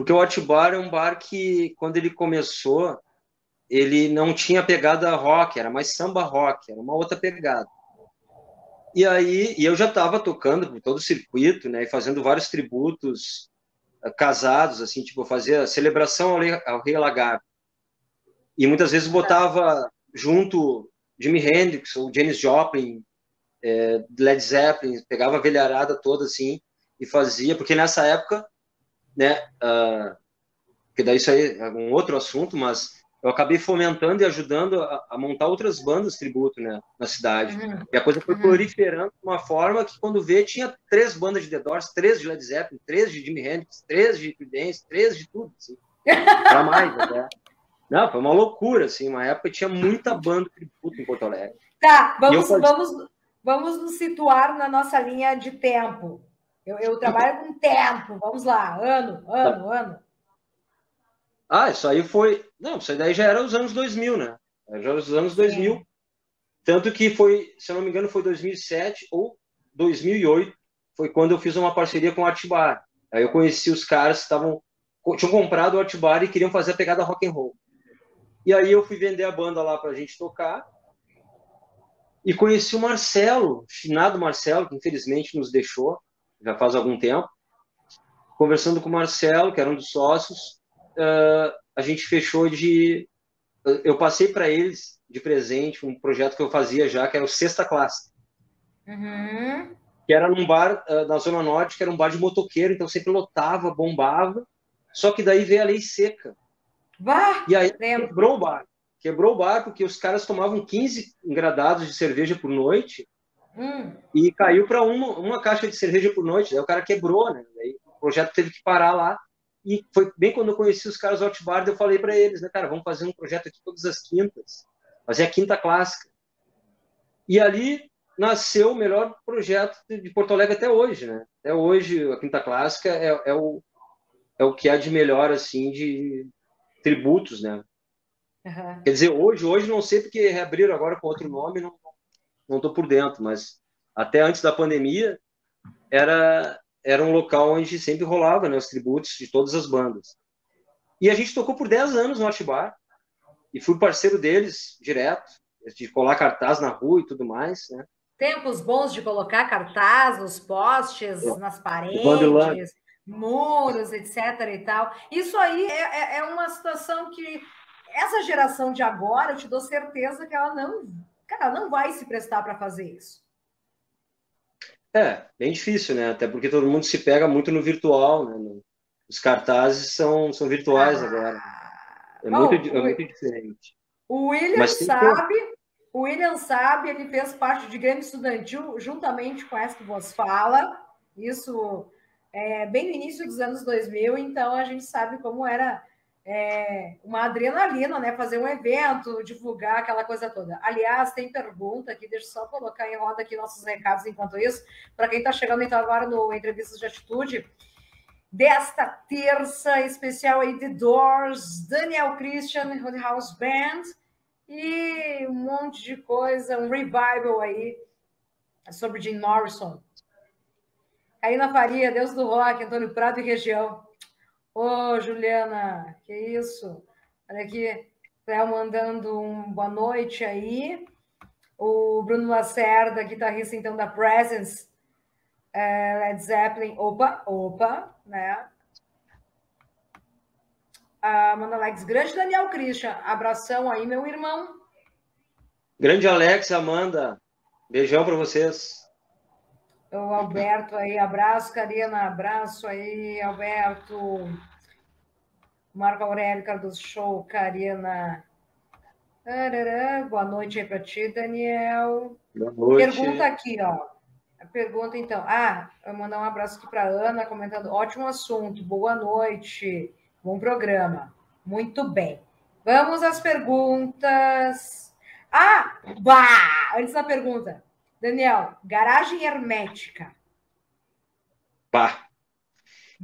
Porque o Hot Bar é um bar que, quando ele começou, ele não tinha pegada rock, era mais samba rock, era uma outra pegada. E aí, e eu já estava tocando por todo o circuito, né, e fazendo vários tributos uh, casados, assim, tipo, fazia celebração ao, ao Rei Lagarto. E muitas vezes botava junto Jimi Hendrix ou Janis Joplin, é, Led Zeppelin, pegava a velharada toda assim e fazia, porque nessa época, né, uh, que daí isso aí é um outro assunto, mas eu acabei fomentando e ajudando a, a montar outras bandas tributo, né, na cidade. Uhum. E a coisa foi uhum. proliferando de uma forma que quando vê tinha três bandas de The Doors, três de Led Zeppelin, três de Jimi Hendrix, três de Creedence, três de tudo, assim. Pra mais até. Não, foi uma loucura, assim, uma época tinha muita banda tributo em Porto Alegre. Tá, vamos, vamos, vamos nos situar na nossa linha de tempo. Eu, eu trabalho com tempo, vamos lá, ano, ano, tá. ano. Ah, isso aí foi. Não, isso aí daí já era os anos 2000, né? Já era os anos 2000. Sim. Tanto que foi, se eu não me engano, foi 2007 ou 2008, foi quando eu fiz uma parceria com o Atibar. Aí eu conheci os caras que estavam tinham comprado o Atibar e queriam fazer a pegada rock and roll. E aí eu fui vender a banda lá para a gente tocar. E conheci o Marcelo, o finado Marcelo, que infelizmente nos deixou, já faz algum tempo. Conversando com o Marcelo, que era um dos sócios, uh, a gente fechou de. Eu passei para eles de presente um projeto que eu fazia já, que era o Sexta Classe. Uhum. Que era num bar uh, na Zona Norte, que era um bar de motoqueiro, então sempre lotava, bombava. Só que daí veio a lei seca. Bah, e aí lembro. quebrou o bar. Quebrou o bar porque os caras tomavam 15 engradados de cerveja por noite hum. e caiu para uma, uma caixa de cerveja por noite. Daí o cara quebrou, né? Daí o projeto teve que parar lá. E foi bem quando eu conheci os caras do Outbar, eu falei para eles, né, cara, vamos fazer um projeto aqui todas as quintas. Fazer a quinta clássica. E ali nasceu o melhor projeto de Porto Alegre até hoje, né? Até hoje, a quinta clássica é, é o, é o que há de melhor, assim, de, tributos, né? Uhum. Quer dizer, hoje, hoje não sei porque reabriram agora com outro nome, não não estou por dentro, mas até antes da pandemia era era um local onde sempre rolava, né, os tributos de todas as bandas. E a gente tocou por 10 anos no Atibar e fui parceiro deles direto, de colar cartaz na rua e tudo mais, né? Tempos bons de colocar cartaz nos postes, é. nas paredes muros, etc. e tal. Isso aí é, é, é, uma situação que essa geração de agora, eu te dou certeza que ela não, cara, não vai se prestar para fazer isso. É, bem difícil, né? Até porque todo mundo se pega muito no virtual, né? Os cartazes são, são virtuais ah, agora. É, bom, muito, é muito diferente. O William sabe, que... o William sabe, ele fez parte de Grêmio Estudantil juntamente com essa que vos fala. Isso é, bem no início dos anos 2000, então a gente sabe como era é, uma adrenalina, né? Fazer um evento, divulgar aquela coisa toda. Aliás, tem pergunta aqui, deixa eu só colocar em roda aqui nossos recados enquanto isso, para quem está chegando então agora no Entrevistas de Atitude. Desta terça especial aí The Doors, Daniel Christian, House Band e um monte de coisa, um revival aí sobre Jim Morrison. Karina Faria, Deus do Rock, Antônio Prado e região. Ô, Juliana, que isso? Olha aqui, Cléo mandando um boa noite aí. O Bruno Lacerda, guitarrista então da Presence, é, Led Zeppelin. Opa, opa, né? Amanda Alex, grande Daniel Christian, abração aí, meu irmão. Grande Alex, Amanda, beijão para vocês. O Alberto aí, abraço, Karina, abraço aí, Alberto. Marco Aurélio Cardoso Show, Karina. Boa noite aí para ti, Daniel. Boa noite. Pergunta aqui, ó. Pergunta então. Ah, eu vou mandar um abraço aqui para Ana, comentando. Ótimo assunto, boa noite, bom programa. Muito bem. Vamos às perguntas. Ah, bah! Antes da pergunta. Daniel, garagem hermética. Bah!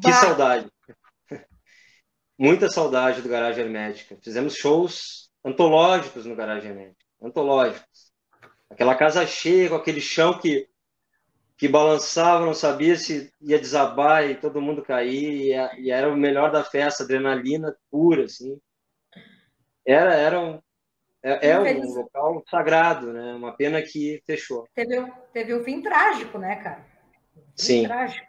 Que bah. saudade. Muita saudade do Garagem Hermética. Fizemos shows antológicos no Garagem Hermética. Antológicos. Aquela casa cheia, com aquele chão que, que balançava, não sabia se ia desabar e todo mundo cair. E, e era o melhor da festa, adrenalina pura, assim. Era, era um, é, é um local sagrado, né? Uma pena que fechou. Teve, teve um fim trágico, né, cara? Um Sim. Trágico.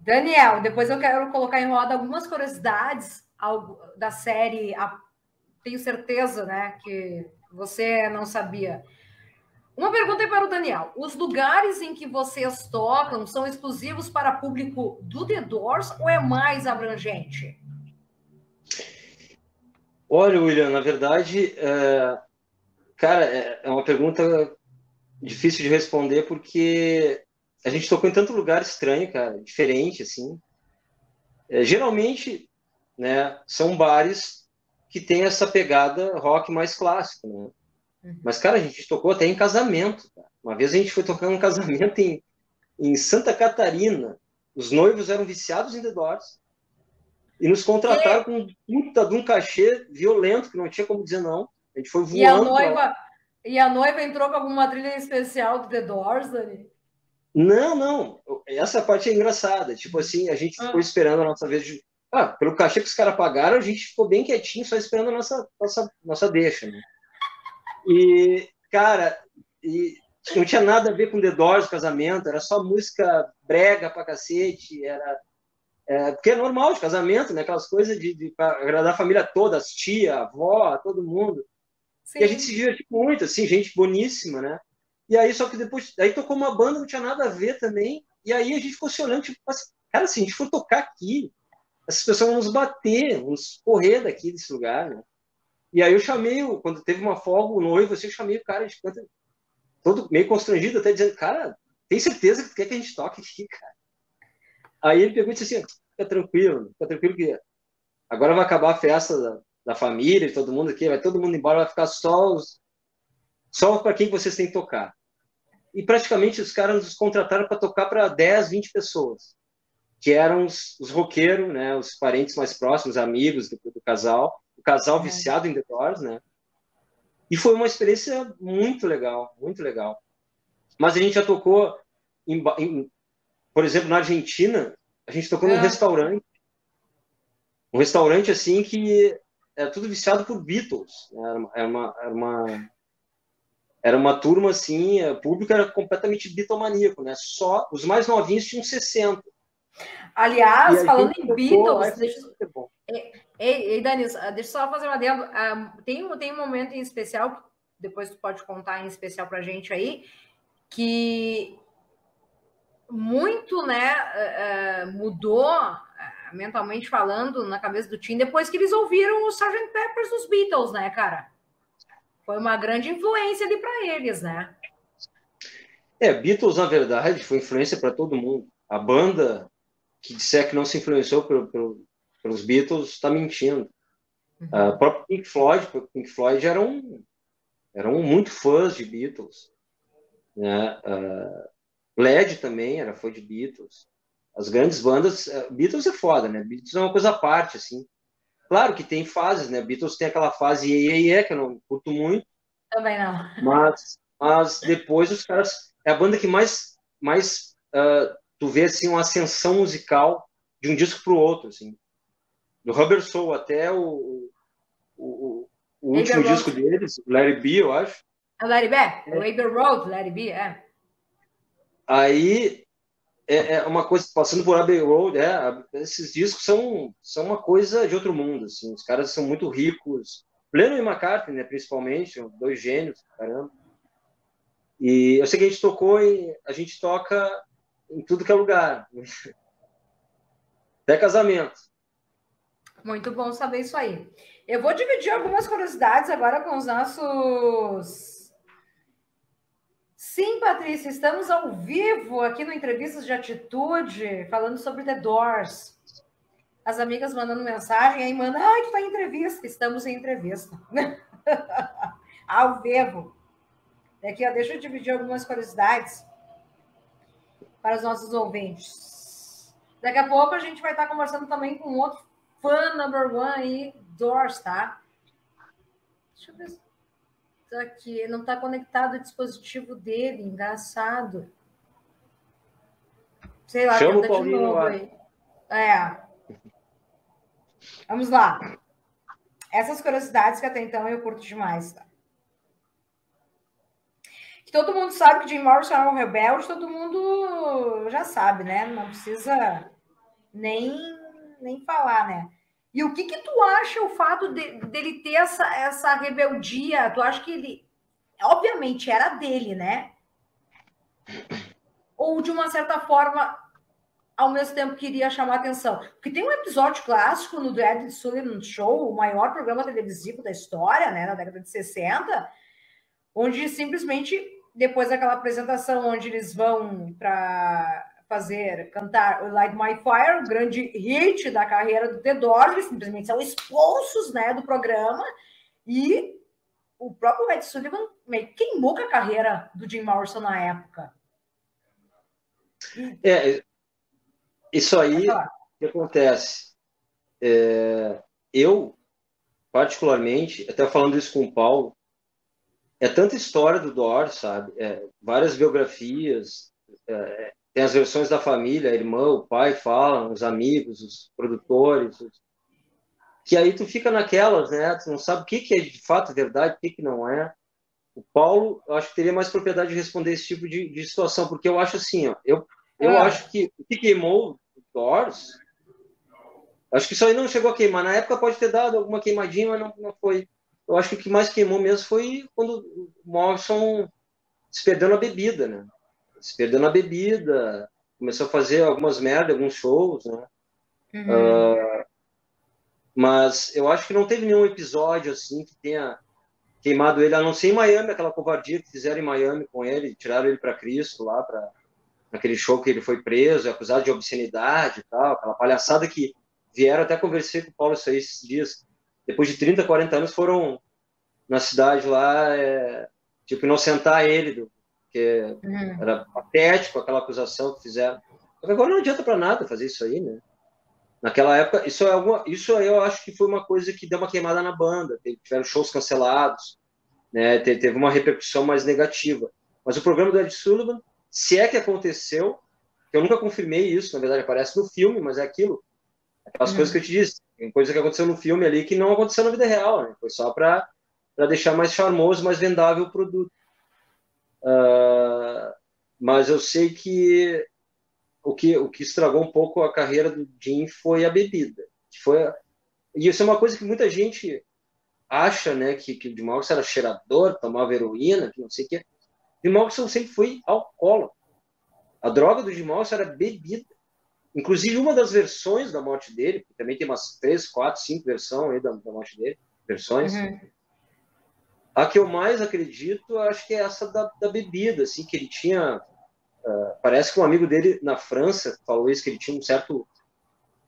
Daniel, depois eu quero colocar em roda algumas curiosidades da série. Tenho certeza, né, que você não sabia. Uma pergunta para o Daniel: os lugares em que vocês tocam são exclusivos para público do The Doors ou é mais abrangente? Olha, William, na verdade, é... cara, é, é uma pergunta difícil de responder porque a gente tocou em tanto lugar estranho, cara, diferente, assim. É, geralmente, né, são bares que tem essa pegada rock mais clássico, né? Uhum. Mas, cara, a gente tocou até em casamento. Cara. Uma vez a gente foi tocar um casamento em, em Santa Catarina. Os noivos eram viciados em The Doors. E nos contrataram com um puta de um cachê violento, que não tinha como dizer não. A gente foi voando. E a noiva, e a noiva entrou com alguma trilha especial do The Doors, Dani? Não, não. Essa parte é engraçada. Tipo assim, a gente ficou ah. esperando a nossa vez de. Ah, pelo cachê que os caras pagaram, a gente ficou bem quietinho, só esperando a nossa, nossa, nossa deixa, né? E, cara, e não tinha nada a ver com The Doors, o casamento, era só música brega pra cacete, era. É, porque é normal de casamento, né? Aquelas coisas de, de agradar a família toda, as tia, a avó, todo mundo. Sim. E a gente se divertiu muito, assim, gente boníssima, né? E aí, só que depois, aí tocou uma banda, não tinha nada a ver também. E aí a gente ficou se olhando, tipo, cara, se a gente for tocar aqui, essas pessoas vão nos bater, vão nos correr daqui desse lugar, né? E aí eu chamei, quando teve uma folga, o noivo, assim, eu chamei o cara de canto, todo meio constrangido, até dizendo, cara, tem certeza que tu quer que a gente toque aqui, cara? Aí ele pegou e disse assim, fica tranquilo, fica tranquilo que agora vai acabar a festa da, da família, de todo mundo aqui, vai todo mundo embora, vai ficar só os, só para quem vocês têm que tocar e praticamente os caras nos contrataram para tocar para 10, 20 pessoas, que eram os, os roqueiros, né, os parentes mais próximos, amigos do, do casal, o casal é. viciado em The Doors, né? E foi uma experiência muito legal, muito legal. Mas a gente já tocou, em, em, por exemplo, na Argentina, a gente tocou é. num restaurante, um restaurante assim que é tudo viciado por Beatles. Era uma, era uma era uma turma assim, o público era completamente bitomaníaco, né? Só os mais novinhos tinham 60. Aliás, falando em Beatles, deixa... Ei, ei, Danis, deixa eu só fazer uma adendo. Um, tem, tem um momento em especial, depois tu pode contar em especial pra gente aí, que muito, né, uh, mudou uh, mentalmente falando na cabeça do Tim depois que eles ouviram o Sgt. Peppers dos Beatles, né, cara? foi uma grande influência ali para eles, né? É, Beatles, na verdade, foi influência para todo mundo. A banda que disser que não se influenciou pelo, pelo, pelos Beatles está mentindo. Uhum. Uh, o próprio Pink Floyd, Pink Floyd eram, eram muito fãs de Beatles. Né? Uh, Led também era fã de Beatles. As grandes bandas, uh, Beatles é foda, né? Beatles é uma coisa à parte, assim. Claro que tem fases, né? Beatles tem aquela fase iê, iê, que eu não curto muito. Também não. Mas, mas depois os caras... É a banda que mais, mais uh, tu vê, assim, uma ascensão musical de um disco para o outro, assim. Do Rubber Soul até o, o, o último disco deles, Larry B, eu acho. É Larry B? É. Abbey Road, Larry B, é. Aí é, é, uma coisa, passando por Abbey Road, é, esses discos são, são uma coisa de outro mundo, assim, os caras são muito ricos, Lennon e McCartney, né, principalmente, dois gênios, caramba. E eu sei que a gente tocou e a gente toca em tudo que é lugar. Até casamento. Muito bom saber isso aí. Eu vou dividir algumas curiosidades agora com os nossos Sim, Patrícia, estamos ao vivo aqui no Entrevistas de Atitude, falando sobre The Doors. as amigas mandando mensagem, aí manda, ai, tu tá em entrevista. Estamos em entrevista. Ao vivo. Aqui, ó, deixa eu dividir algumas curiosidades para os nossos ouvintes. Daqui a pouco a gente vai estar conversando também com outro fã number one aí, Doors, tá? Deixa eu ver tá aqui. Não está conectado o dispositivo dele, engraçado. Sei lá, Chama tenta de novo aí. É. Vamos lá. Essas curiosidades que até então eu curto demais, tá? Que todo mundo sabe que Jim Morrison é um rebelde, todo mundo já sabe, né? Não precisa nem, nem falar, né? E o que que tu acha o fato de, dele ter essa, essa rebeldia? Tu acha que ele, obviamente, era dele, né? Ou de uma certa forma, ao mesmo tempo queria chamar atenção? Porque tem um episódio clássico no The Ed Sullivan Show, o maior programa televisivo da história, né, na década de 60, onde simplesmente depois daquela apresentação onde eles vão para fazer, cantar Light My Fire, o grande hit da carreira do The Doors, simplesmente são expulsos né, do programa, e o próprio Ed Sullivan queimou com a carreira do Jim Morrison na época. É, isso aí, que acontece? É, eu, particularmente, até falando isso com o Paulo, é tanta história do Doors, sabe? É, várias biografias, é, tem as versões da família, irmão, o pai falam, os amigos, os produtores, os... que aí tu fica naquelas, né? Tu não sabe o que, que é de fato verdade, o que, que não é. O Paulo, eu acho que teria mais propriedade de responder esse tipo de, de situação, porque eu acho assim, ó, eu, eu é. acho que o que queimou o Doors, acho que isso aí não chegou a queimar. Na época pode ter dado alguma queimadinha, mas não, não foi eu acho que o que mais queimou mesmo foi quando o Morrison se perdeu na bebida, né? Se perdeu na bebida, começou a fazer algumas merdas, alguns shows, né? Uhum. Uh, mas eu acho que não teve nenhum episódio assim que tenha queimado ele, a não ser em Miami, aquela covardia que fizeram em Miami com ele, tiraram ele para Cristo lá, para naquele show que ele foi preso, acusado de obscenidade e tal, aquela palhaçada que vieram, até conversei com o Paulo isso aí esses dias, depois de 30, 40 anos, foram na cidade lá, é, tipo, inocentar ele, porque uhum. era patético aquela acusação que fizeram. Agora não adianta para nada fazer isso aí, né? Naquela época, isso é alguma, isso aí eu acho que foi uma coisa que deu uma queimada na banda. Tiveram shows cancelados, né? Teve uma repercussão mais negativa. Mas o programa do Ed Sullivan, se é que aconteceu, eu nunca confirmei isso, na verdade aparece no filme, mas é aquilo, aquelas uhum. coisas que eu te disse. Tem coisa que aconteceu no filme ali que não aconteceu na vida real, né? Foi só para deixar mais charmoso, mais vendável o produto. Uh, mas eu sei que o, que o que estragou um pouco a carreira do Jim foi a bebida. Foi. E isso é uma coisa que muita gente acha, né? Que, que o Jim Morrison era cheirador, tomava heroína, que não sei o quê. Jim Morrison sempre foi alcoólatra. A droga do Jim Morrison era bebida. Inclusive, uma das versões da morte dele, também tem umas três, quatro, cinco versões aí da, da morte dele, versões. Uhum. A que eu mais acredito, acho que é essa da, da bebida, assim, que ele tinha. Uh, parece que um amigo dele na França falou isso, que ele tinha um certo.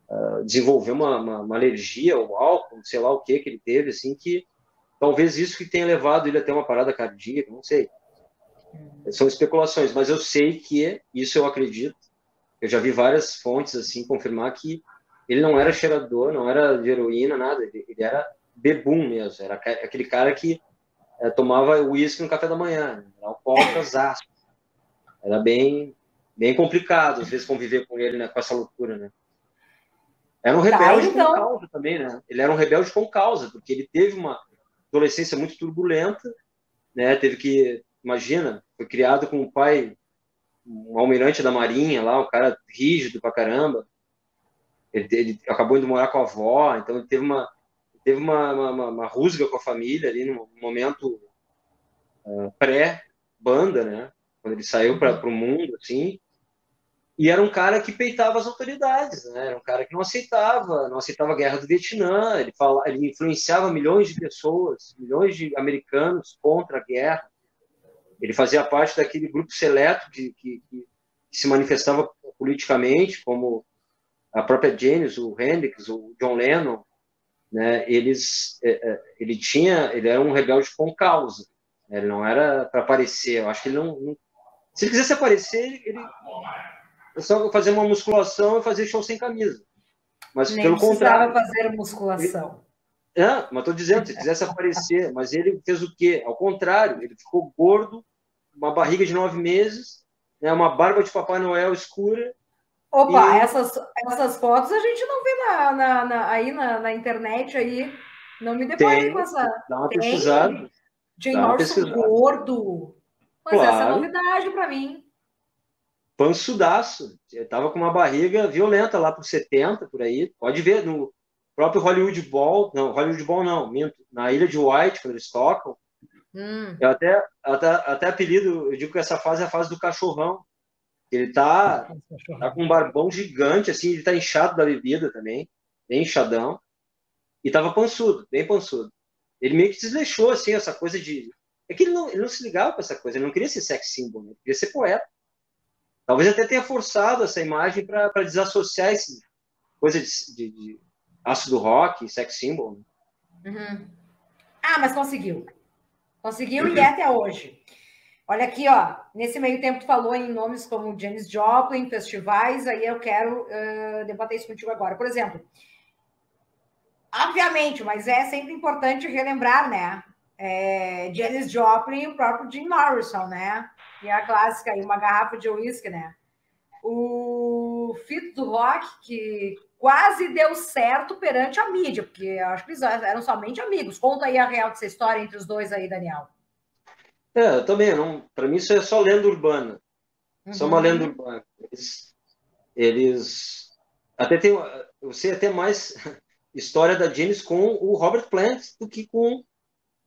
Uh, desenvolveu uma, uma, uma, alergia ao álcool, sei lá o que que ele teve, assim, que talvez isso que tenha levado ele até uma parada cardíaca, não sei. Uhum. São especulações, mas eu sei que, isso eu acredito, eu já vi várias fontes assim confirmar que ele não era cheirador, não era de heroína, nada. Ele, ele era bebum mesmo. Era aquele cara que é, tomava uísque no café da manhã. Era alcoólatra Era bem, bem complicado, às vezes, conviver com ele, né, com essa loucura, né? Era um tá, rebelde tá, então... com causa também, né? Ele era um rebelde com causa, porque ele teve uma adolescência muito turbulenta, né? Teve que, imagina, foi criado com um pai um almirante da marinha lá, um cara rígido pra caramba. Ele, ele acabou indo morar com a avó, então ele teve uma teve uma, uma, uma rusga com a família ali no momento uh, pré-banda, né? Quando ele saiu para o mundo, assim. E era um cara que peitava as autoridades, né? Era um cara que não aceitava, não aceitava a guerra do Vietnã. Ele, fala, ele influenciava milhões de pessoas, milhões de americanos contra a guerra. Ele fazia parte daquele grupo seleto que, que, que se manifestava politicamente, como a própria Janis, o Hendrix, o John Lennon, né, eles, é, é, ele tinha, ele era um rebelde com causa, ele não era para aparecer, eu acho que ele não, não, se ele quisesse aparecer, ele é só fazer uma musculação e fazer show sem camisa, mas Nem pelo contrário, fazer musculação. Ele, é, mas estou dizendo, se quisesse aparecer, mas ele fez o quê? Ao contrário, ele ficou gordo, uma barriga de nove meses, né, uma barba de Papai Noel escura, Opa, e... essas, essas fotos a gente não vê na, na, na aí na, na, internet aí. Não me deparei com essa. Dá uma pesquisada. Jane Morrison gordo. Mas claro. essa é novidade para mim. Pansudaço. Eu tava com uma barriga violenta lá por 70, por aí. Pode ver no próprio Hollywood Ball. Não, Hollywood Ball não, minto. Na Ilha de White, quando eles tocam. Hum. Eu até, até, até apelido, eu digo que essa fase é a fase do cachorrão ele tá, tá com um barbão gigante, assim, ele tá inchado da bebida também, bem inchadão. E tava pançudo, bem pançudo. Ele meio que desleixou, assim, essa coisa de. É que ele não, ele não se ligava com essa coisa, ele não queria ser sex symbol, né? ele queria ser poeta. Talvez até tenha forçado essa imagem para desassociar esse coisa de, de, de, ácido rock, sex symbol. Né? Uhum. Ah, mas conseguiu. Conseguiu e é até hoje. Olha aqui, ó. Nesse meio tempo, tu falou em nomes como Janis Joplin, festivais, aí eu quero uh, debater isso contigo agora. Por exemplo, obviamente, mas é sempre importante relembrar, né? É, Joplin e o próprio Jim Morrison, né? E a clássica aí, uma garrafa de uísque, né? O Fito do Rock, que quase deu certo perante a mídia, porque acho que eles eram somente amigos. Conta aí a real dessa história entre os dois aí, Daniel. É, eu também. Não, para mim isso é só lenda urbana. Uhum. Só uma uhum. lenda urbana. Eles, eles até tem, eu sei até mais história da Janis com o Robert Plant do que com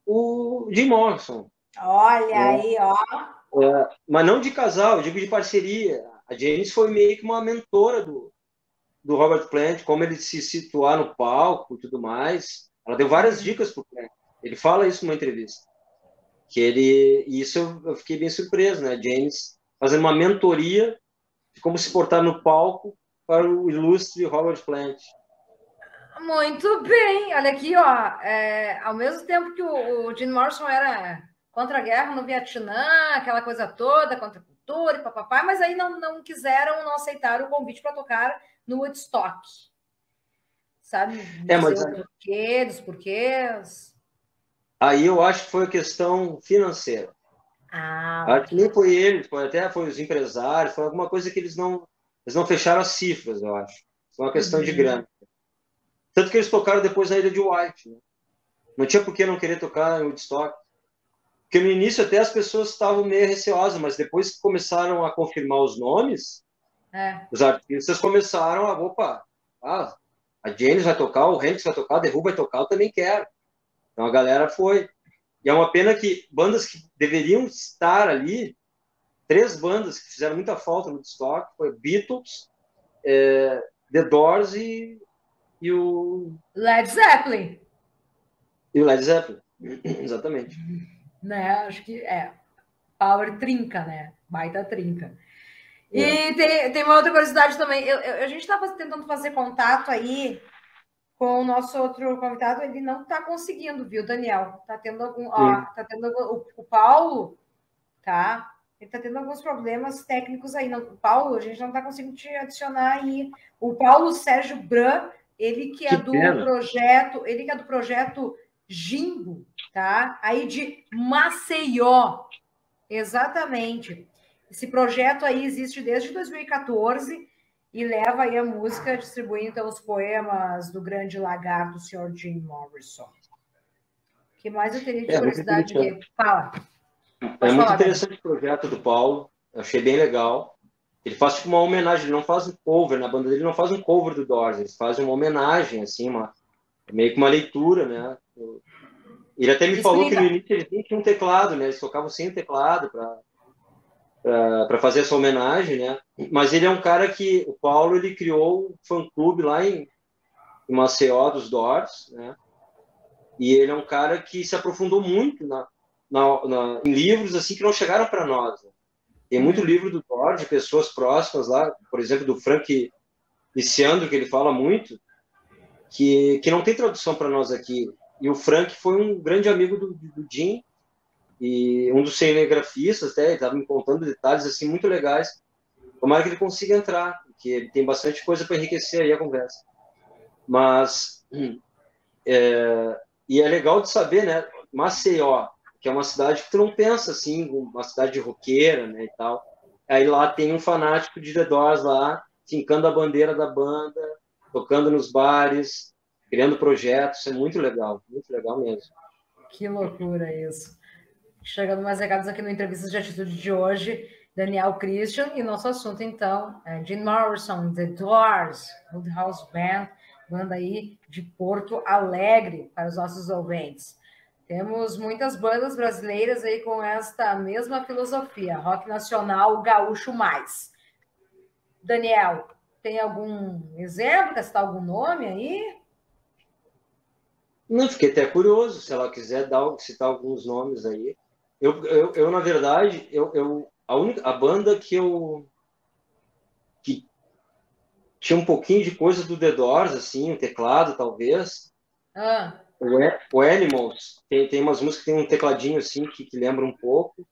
o Jim Morrison. Olha é, aí, ó. É, mas não de casal, eu digo de parceria. A Janis foi meio que uma mentora do, do Robert Plant, como ele se situar no palco e tudo mais. Ela deu várias dicas para o Plant. Ele fala isso numa entrevista que ele isso eu fiquei bem surpreso, né? James fazendo uma mentoria de como se portar no palco para o ilustre Robert Plant. Muito bem, olha aqui, ó, é, ao mesmo tempo que o, o Jim Morrison era contra a guerra no Vietnã, aquela coisa toda, contra a cultura e papapá, mas aí não, não quiseram, não aceitaram o convite para tocar no Woodstock. Sabe? É, mas... O porquê, dos porquês. Aí eu acho que foi questão financeira. Ah, acho que nem foi ele, foi até foi os empresários, foi alguma coisa que eles não, eles não fecharam as cifras, eu acho. Foi uma questão uhum. de grana. Tanto que eles tocaram depois na Ilha de White. Né? Não tinha por que não querer tocar em Woodstock. Porque no início até as pessoas estavam meio receosas, mas depois que começaram a confirmar os nomes, é. os artistas começaram a, opa, ah, a James vai tocar, o Hanks vai tocar, o The Who vai tocar, eu também quero. Então a galera foi. E é uma pena que bandas que deveriam estar ali, três bandas que fizeram muita falta no estoque, foi Beatles, é, The Doors e, e o... Led Zeppelin. E o Led Zeppelin, exatamente. Né, acho que é. Power trinca, né? Baita trinca. E é. tem, tem uma outra curiosidade também. Eu, eu, a gente estava tentando fazer contato aí com o nosso outro convidado, ele não está conseguindo, viu, Daniel? Está tendo algum. Ó, tá tendo o, o, Paulo, tá? Ele está tendo alguns problemas técnicos aí. Não, o Paulo, a gente não está conseguindo te adicionar aí. O Paulo Sérgio Bran, ele que é que do pena. projeto, ele que é do projeto Jimbo, tá? Aí de Maceió. Exatamente. Esse projeto aí existe desde 2014 e leva aí a música distribuindo então, os poemas do grande lagarto, do senhor Jim Morrison. O que mais eu teria de é, curiosidade que Fala. Pode é muito interessante o projeto do Paulo, eu achei bem legal. Ele faz tipo uma homenagem, ele não faz um cover, na banda dele não faz um cover do Doors, ele faz uma homenagem, assim, uma, meio que uma leitura, né? Ele até me Explica. falou que no início eles nem tinham um teclado, né? Eles tocavam sem o teclado para para fazer essa homenagem, né? Mas ele é um cara que o Paulo ele criou um fã-clube lá em, Maceió dos Doors, né? E ele é um cara que se aprofundou muito na, na, na em livros assim que não chegaram para nós. Né? Tem muito livro do Doors de pessoas próximas lá, por exemplo, do Frank viciando, que ele fala muito, que, que não tem tradução para nós aqui. E o Frank foi um grande amigo do, do Jim, e um dos cinegrafistas, até, estava me contando detalhes assim muito legais. Tomara que ele consiga entrar, porque tem bastante coisa para enriquecer aí a conversa. Mas, é, e é legal de saber, né? Maceió, que é uma cidade que tu não pensa assim, uma cidade roqueira, né, e tal. Aí lá tem um fanático de The Doors lá, fincando a bandeira da banda, tocando nos bares, criando projetos, é muito legal, muito legal mesmo. Que loucura isso. Chegando mais recados aqui no Entrevistas de Atitude de hoje, Daniel Christian, e nosso assunto então é Jim Morrison, The Doors, Woodhouse Band, banda aí de Porto Alegre para os nossos ouvintes. Temos muitas bandas brasileiras aí com esta mesma filosofia, rock nacional, gaúcho mais. Daniel, tem algum exemplo, quer citar algum nome aí? Não, fiquei até curioso, se ela quiser dar, citar alguns nomes aí. Eu, eu, eu na verdade, eu, eu, a, única, a banda que eu que tinha um pouquinho de coisa do The Doors, assim, um teclado, talvez, ah. O, Animals tem, tem umas músicas que tem um tecladinho assim que, que lembra um pouco,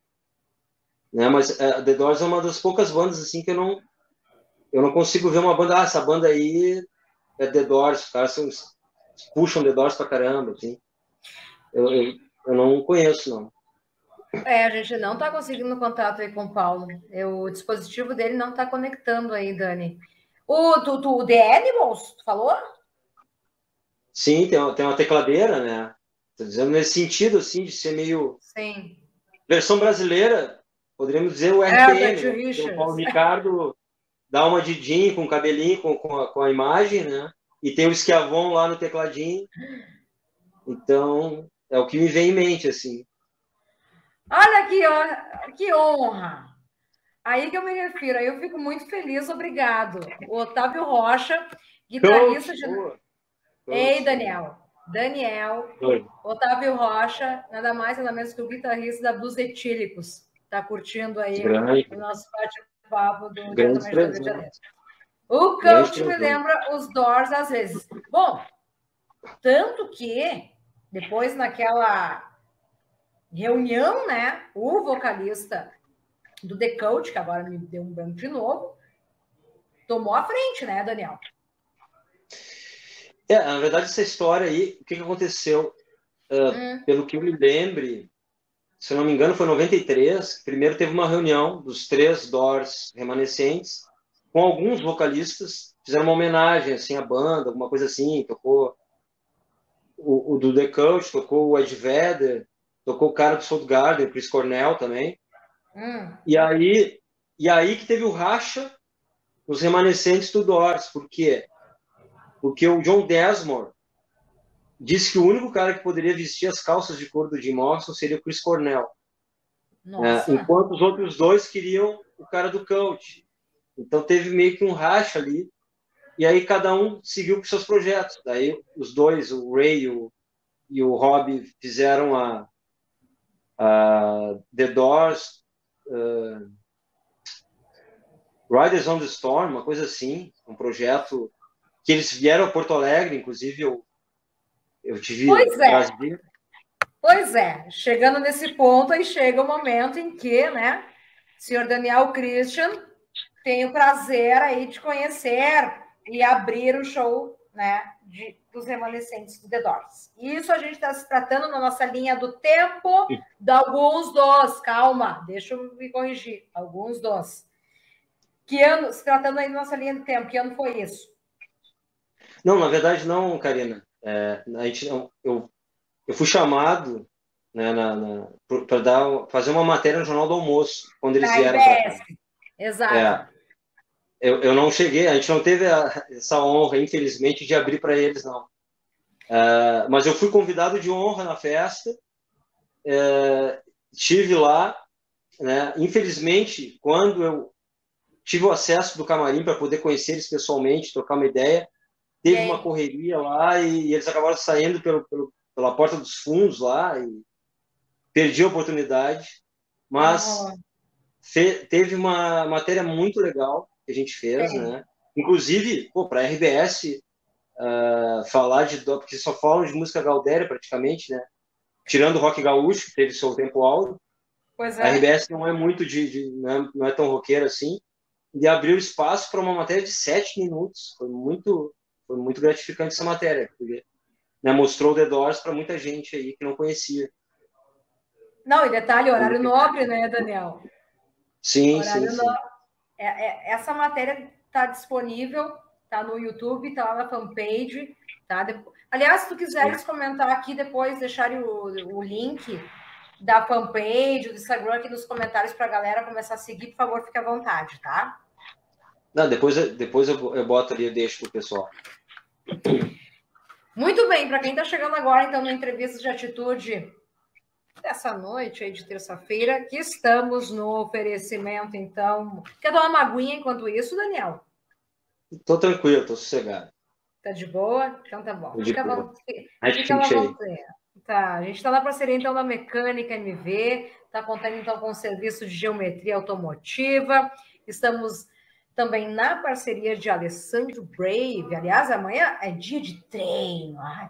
né? Mas uh, The Doors é uma das poucas bandas assim que eu não eu não consigo ver uma banda, ah, essa banda aí é The Doors, os caras são, puxam The Doors pra caramba, assim. Eu, eu, eu não conheço, não. É, a gente não está conseguindo contato aí com o Paulo. Eu, o dispositivo dele não está conectando aí, Dani. O, tu, tu, The Animals, tu falou? Sim, tem uma, tem uma tecladeira, né? Estou dizendo nesse sentido, assim, de ser meio. Sim. Versão brasileira, poderíamos dizer o RPM. É, né? O Paulo Ricardo dá uma de com o cabelinho, com, com a, com, a, imagem, né? E tem o Esquiavon lá no tecladinho. Então, é o que me vem em mente, assim. Olha aqui, ó, que honra! Aí que eu me refiro, aí eu fico muito feliz, obrigado. O Otávio Rocha, guitarrista de. Ei, Daniel. Daniel, Oi. Otávio Rocha, nada mais, nada menos que o guitarrista da Blues Etílicos. Está curtindo aí Grande. o nosso bate-papo do Rio de Janeiro. O coach me lembra os Doors às vezes. Bom, tanto que depois naquela reunião, né, o vocalista do The Coach, que agora me deu um branco de novo, tomou a frente, né, Daniel? É, na verdade, essa história aí, o que, que aconteceu? Uh, hum. Pelo que eu me lembre, se eu não me engano, foi em 93. Primeiro teve uma reunião dos três Doors remanescentes, com alguns vocalistas, fizeram uma homenagem assim, à banda, alguma coisa assim. Tocou o, o do The Coach, tocou o Ed Vedder, tocou o cara do Soul Garden, o Chris Cornell também. Hum. E, aí, e aí que teve o racha nos remanescentes do Doors, porque porque o John Desmond disse que o único cara que poderia vestir as calças de couro do Jim Morrison seria o Chris Cornell. É, enquanto os outros dois queriam o cara do coach. Então teve meio que um racha ali. E aí cada um seguiu com seus projetos. Daí os dois, o Ray e o, e o Rob, fizeram a, a The Doors, uh, Riders on the Storm, uma coisa assim, um projeto que eles vieram a Porto Alegre, inclusive eu, eu tive pois é. Brasil. Pois é, chegando nesse ponto, aí chega o momento em que, né, senhor Daniel Christian tem o prazer aí de conhecer e abrir o show, né, de, dos remanescentes do The Doors. Isso a gente está se tratando na nossa linha do tempo de alguns dos, calma, deixa eu me corrigir, alguns dos. Que ano, se tratando aí da nossa linha do tempo, que ano foi isso? Não, na verdade não, Karina. É, a gente, eu, eu fui chamado né, para fazer uma matéria no Jornal do Almoço quando eles vieram. Exato. É, eu, eu não cheguei, a gente não teve a, essa honra, infelizmente, de abrir para eles, não. É, mas eu fui convidado de honra na festa, é, estive lá. Né, infelizmente, quando eu tive o acesso do camarim para poder conhecer eles pessoalmente, trocar uma ideia, teve uma correria lá e, e eles acabaram saindo pelo, pelo, pela porta dos fundos lá e perdi a oportunidade. Mas fe, teve uma matéria muito legal que a gente fez, é. né? Inclusive, para a RBS uh, falar de. Porque só falam de música gaudéria praticamente, né? Tirando o rock gaúcho, que teve seu tempo alto. Pois é. A RBS não é muito de. de não, é, não, é, tão roqueira assim. E abriu espaço para uma matéria de sete minutos. Foi muito, foi muito gratificante essa matéria, porque né, mostrou o The Doors para muita gente aí que não conhecia. Não, e detalhe, horário nobre, né, Daniel? Sim, horário sim, sim. É, é, essa matéria está disponível, está no YouTube, está lá na fanpage, tá? Aliás, se tu quiseres comentar aqui depois, deixar o, o link da fanpage, do Instagram aqui nos comentários para a galera começar a seguir, por favor, fique à vontade, tá? Não, depois, depois eu, eu boto ali, eu deixo para o pessoal. Muito bem, para quem está chegando agora, então, no Entrevistas de Atitude dessa noite aí de terça-feira, que estamos no oferecimento, então. Quer dar uma maguinha enquanto isso, Daniel? Estou tranquilo, estou sossegado. Tá de boa? Então tá bom. Fica, boa. Fica Tá, a gente está na parceria então da Mecânica MV, está contando então com o serviço de geometria automotiva. Estamos também na parceria de Alessandro Brave. Aliás, amanhã é dia de treino. Ai,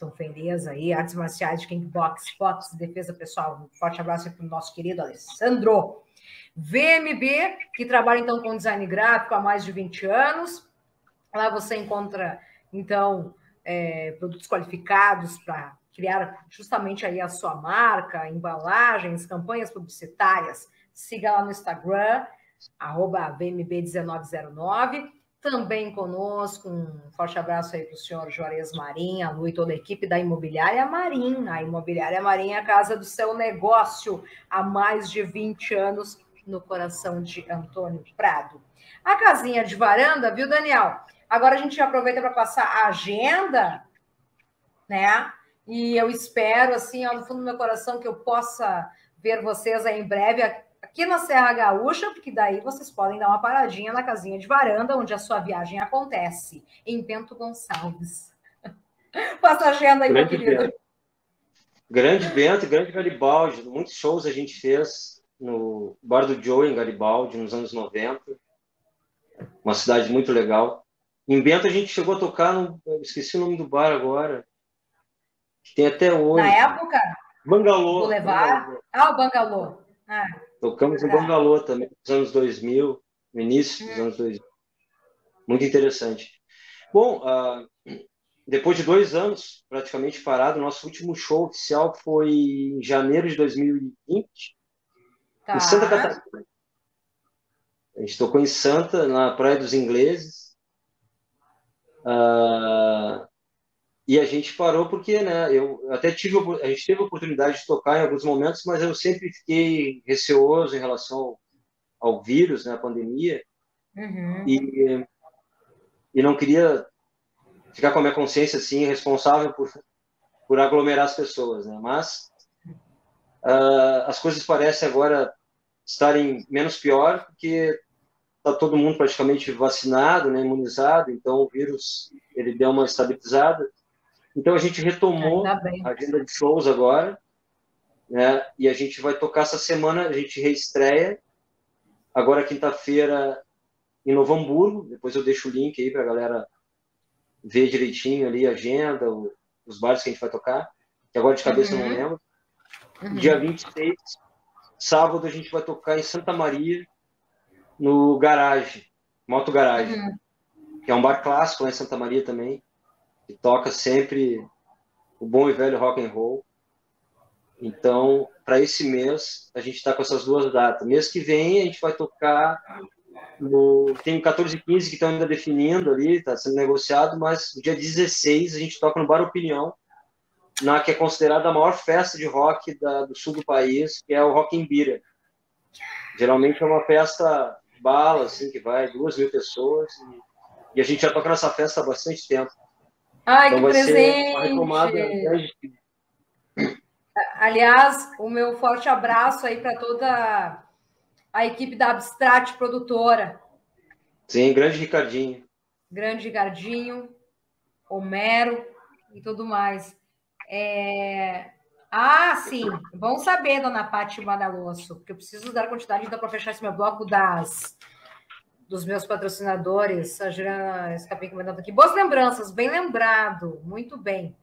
tão feliz aí. Artes marciais de kickbox, boxe, defesa pessoal. Um forte abraço para o nosso querido Alessandro. VMB, que trabalha então com design gráfico há mais de 20 anos. Lá você encontra, então, é, produtos qualificados para criar justamente aí a sua marca, embalagens, campanhas publicitárias. Siga lá no Instagram, arroba VMB1909. Também conosco, um forte abraço aí para o senhor Juarez Marim, a Lu e toda a equipe da Imobiliária Marim. A Imobiliária Marim é a casa do seu negócio há mais de 20 anos no coração de Antônio Prado. A casinha de varanda, viu, Daniel? Agora a gente aproveita para passar a agenda, né? E eu espero, assim, no fundo do meu coração, que eu possa ver vocês aí em breve aqui na Serra Gaúcha, porque daí vocês podem dar uma paradinha na casinha de varanda, onde a sua viagem acontece, em Bento Gonçalves. Passa a agenda aí, grande meu querido. Bento. Grande Bento, grande Garibaldi. Muitos shows a gente fez no Bar do Joe, em Garibaldi, nos anos 90. Uma cidade muito legal. Em Bento a gente chegou a tocar, no, esqueci o nome do bar agora, que tem até hoje. Na época? Bangalô. Bangalô. Ah, o Bangalô. Ah. Tocamos no. Bangalô também, nos anos 2000, no início dos hum. anos 2000. Muito interessante. Bom, uh, depois de dois anos praticamente parado, nosso último show oficial foi em janeiro de 2020, tá. em Santa Catarina. A gente tocou em Santa, na Praia dos Ingleses. Uh, e a gente parou porque, né, eu até tive, a gente teve a oportunidade de tocar em alguns momentos, mas eu sempre fiquei receoso em relação ao, ao vírus, né, a pandemia, uhum. e, e não queria ficar com a minha consciência, assim, responsável por, por aglomerar as pessoas, né, mas uh, as coisas parecem agora estarem menos pior, porque está todo mundo praticamente vacinado, né, imunizado, então o vírus ele deu uma estabilizada, então a gente retomou a agenda de shows agora, né? E a gente vai tocar essa semana, a gente reestreia agora quinta-feira em Novo Hamburgo. Depois eu deixo o link aí para a galera ver direitinho ali a agenda, os bares que a gente vai tocar, que agora de cabeça uhum. eu não lembro. Uhum. Dia 26, sábado, a gente vai tocar em Santa Maria, no Garage, Moto Garage, uhum. que é um bar clássico lá em Santa Maria também que toca sempre o bom e velho rock and roll. Então, para esse mês, a gente está com essas duas datas. Mês que vem, a gente vai tocar no. Tem 14 e 15 que estão ainda definindo ali, está sendo negociado, mas no dia 16 a gente toca no Bar Opinião, na que é considerada a maior festa de rock da, do sul do país, que é o Rock em Bira. Geralmente é uma festa bala, assim, que vai duas mil pessoas, e, e a gente já toca nessa festa há bastante tempo. Ai, então que presente! Aliás, o meu forte abraço aí para toda a equipe da Abstract Produtora. Sim, grande Ricardinho. Grande Ricardinho, Homero e tudo mais. É... Ah, sim. Bom saber, dona Paty Madalosso, porque eu preciso dar quantidade ainda para fechar esse meu bloco das dos meus patrocinadores, a Juliana Escapim comentando aqui. Boas lembranças, bem lembrado, muito bem.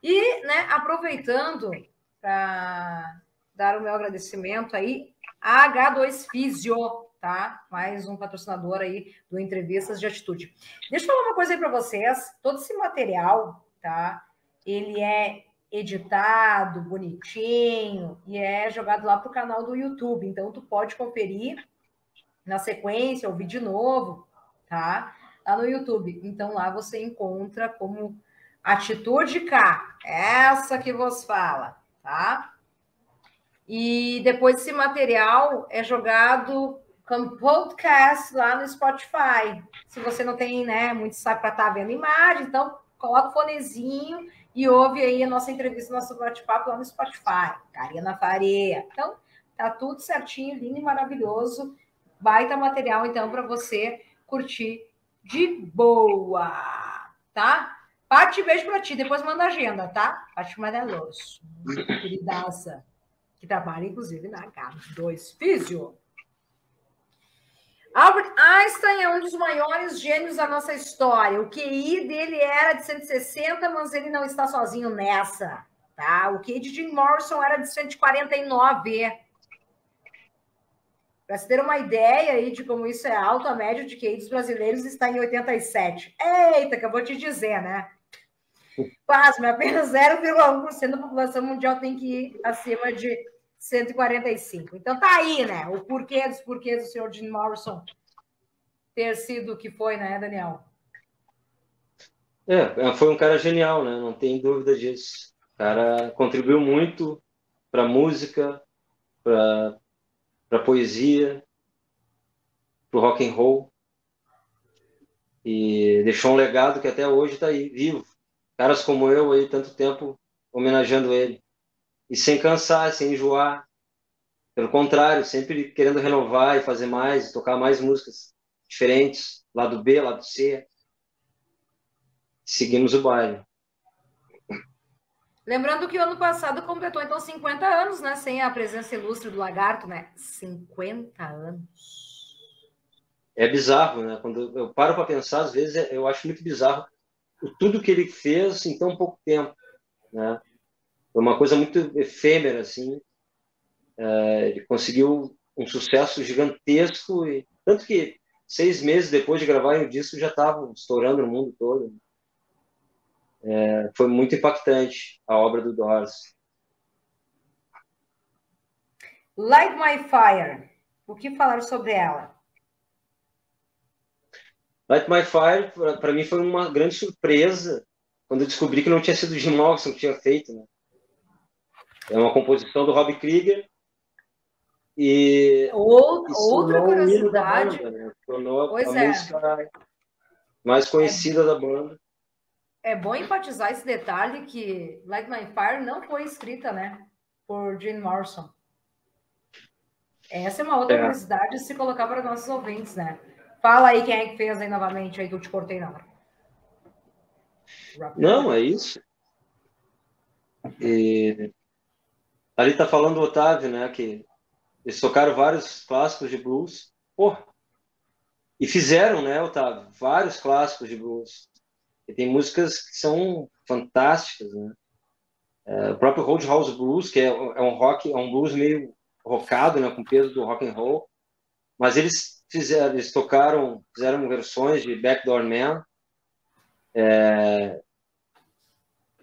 E, né, aproveitando para dar o meu agradecimento aí, a H2 Fisio, tá? Mais um patrocinador aí do Entrevistas de Atitude. Deixa eu falar uma coisa aí para vocês. Todo esse material, tá? Ele é editado, bonitinho, e é jogado lá para o canal do YouTube. Então, tu pode conferir na sequência, ouvir de novo, tá? Lá no YouTube. Então lá você encontra como Atitude K, essa que vos fala, tá? E depois esse material é jogado como podcast lá no Spotify. Se você não tem, né, muito sabe para estar tá vendo imagem, então coloca o fonezinho e ouve aí a nossa entrevista, nosso bate-papo lá no Spotify. Karina Faria. Então, tá tudo certinho, lindo e maravilhoso baita material, então, para você curtir de boa, tá? Pati, beijo para ti. Depois manda agenda, tá? Pati Maneloso, queridaça, que trabalha, inclusive, na K2 Físio. Albert Einstein é um dos maiores gênios da nossa história. O QI dele era de 160, mas ele não está sozinho nessa, tá? O QI de Jim Morrison era de 149. Para se ter uma ideia aí de como isso é alto, a média de QI dos brasileiros está em 87. Eita, que eu vou te dizer, né? Pasme, apenas 0,1% da população mundial tem que ir acima de 145. Então tá aí, né? O porquê dos porquês do senhor Jim Morrison ter sido o que foi, né, Daniel? É, foi um cara genial, né? Não tem dúvida disso. O cara contribuiu muito para música, para para poesia, para o rock and roll e deixou um legado que até hoje está aí vivo. Caras como eu aí tanto tempo homenageando ele e sem cansar, sem enjoar. Pelo contrário, sempre querendo renovar e fazer mais, tocar mais músicas diferentes, lado B, lado C. Seguimos o baile. Lembrando que o ano passado completou, então, 50 anos, né? Sem a presença ilustre do lagarto, né? 50 anos. É bizarro, né? Quando eu paro para pensar, às vezes é, eu acho muito bizarro tudo que ele fez em tão pouco tempo, né? Foi uma coisa muito efêmera, assim. É, ele conseguiu um sucesso gigantesco e tanto que seis meses depois de gravar o disco já estavam estourando no mundo todo. Né? É, foi muito impactante a obra do Doors. Light My Fire. O que falar sobre ela? Light My Fire, para mim, foi uma grande surpresa quando eu descobri que não tinha sido Jim Morrison que tinha feito. Né? É uma composição do Rob Krieger. E Ou, outra curiosidade. Banda, né? Tornou pois a é. música mais conhecida é. da banda é bom enfatizar esse detalhe que Light My Fire não foi escrita, né, por Jim Morrison. Essa é uma outra é. curiosidade se colocar para nossos ouvintes, né? Fala aí quem é que fez aí novamente, aí que eu te cortei na hora. Não, é isso. E... Ali tá falando o Otávio, né, que eles tocaram vários clássicos de blues. Pô, e fizeram, né, Otávio, vários clássicos de blues. E tem músicas que são fantásticas, né? É, o próprio Roadhouse Blues, que é, é, um rock, é um blues meio rockado, né, com peso do rock and roll, mas eles fizeram, eles tocaram, fizeram versões de Backdoor Man. É,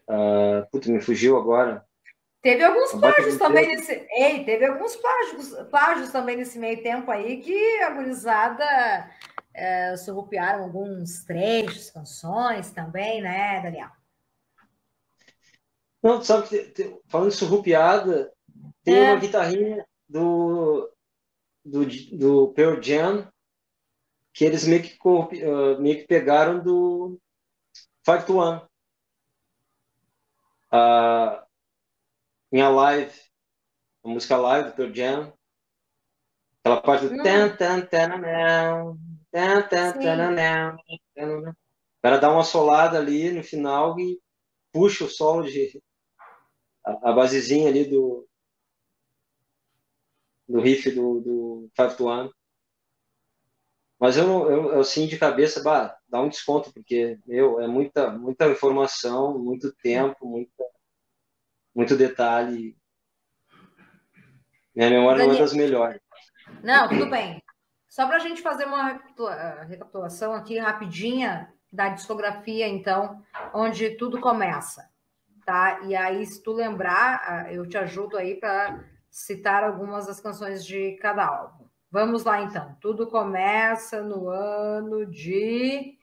uh, puta, me fugiu agora. Teve alguns plágios também nesse. Ei, teve alguns plágios, plágios também nesse meio tempo aí que a gurizada é, surrupiaram alguns trechos, canções também, né, Daniel? Não, sabe que falando de surrupiada, tem é. uma guitarrinha do, do, do Pearl Jam que eles meio que, uh, meio que pegaram do Five to One. Uh, em a live, a música live do Pearl Jam, aquela parte do tan, tan, tan, o cara dá uma solada ali no final e puxa o solo de. a, a basezinha ali do. do riff do, do Five to One. Mas eu, eu, eu sim de cabeça, bah, dá um desconto, porque, meu, é muita, muita informação, muito tempo, muita, muito detalhe. Minha memória Daniel... não é das melhores. Não, tudo bem. Só para a gente fazer uma recapitulação aqui rapidinha da discografia, então, onde tudo começa, tá? E aí, se tu lembrar, eu te ajudo aí para citar algumas das canções de cada álbum. Vamos lá, então. Tudo começa no ano de.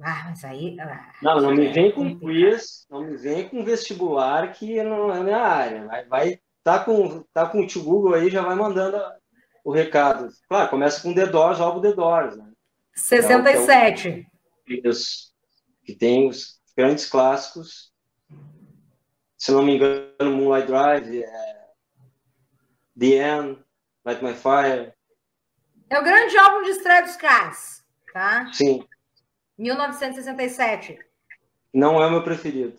Ah, mas aí. Ah, não, não me vem com quiz, não me vem com vestibular, que não é minha área. Vai, vai tá com, tá com o tio Google aí, já vai mandando o recado. Claro, começa com The Doors, o álbum The Doors, né? 67. Então, isso. Que tem os grandes clássicos. Se não me engano, Moonlight Drive, é... The End, Light My Fire. É o grande álbum de estreia dos caras, tá? Sim. 1967. Não é o meu preferido.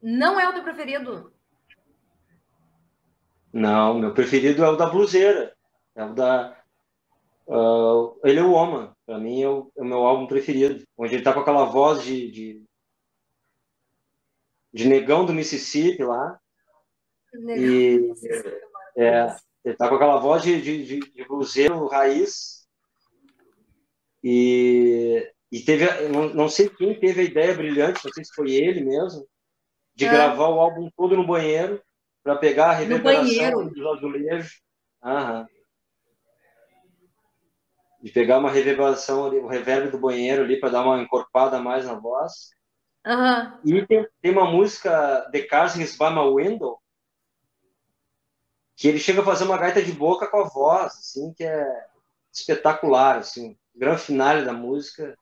Não é o teu preferido? Não, meu preferido é o da Bluseira. É o da. Uh, ele é o Woman. Para mim é o, é o, meu álbum preferido. Onde ele tá com aquela voz de, de, de negão do Mississippi lá. Negão e, é, ele tá com aquela voz de, de, de, de bluseiro raiz. E, e teve, não, não sei quem teve a ideia brilhante, não sei se foi ele mesmo, de é. gravar o álbum todo no banheiro para pegar a reverberação dos azulejos. Aham. De pegar uma reverberação ali, o reverb do banheiro ali para dar uma encorpada mais na voz. Uhum. E tem, tem uma música The Cars Is By My Window que ele chega a fazer uma gaita de boca com a voz, assim, que é espetacular, assim, grande finale da música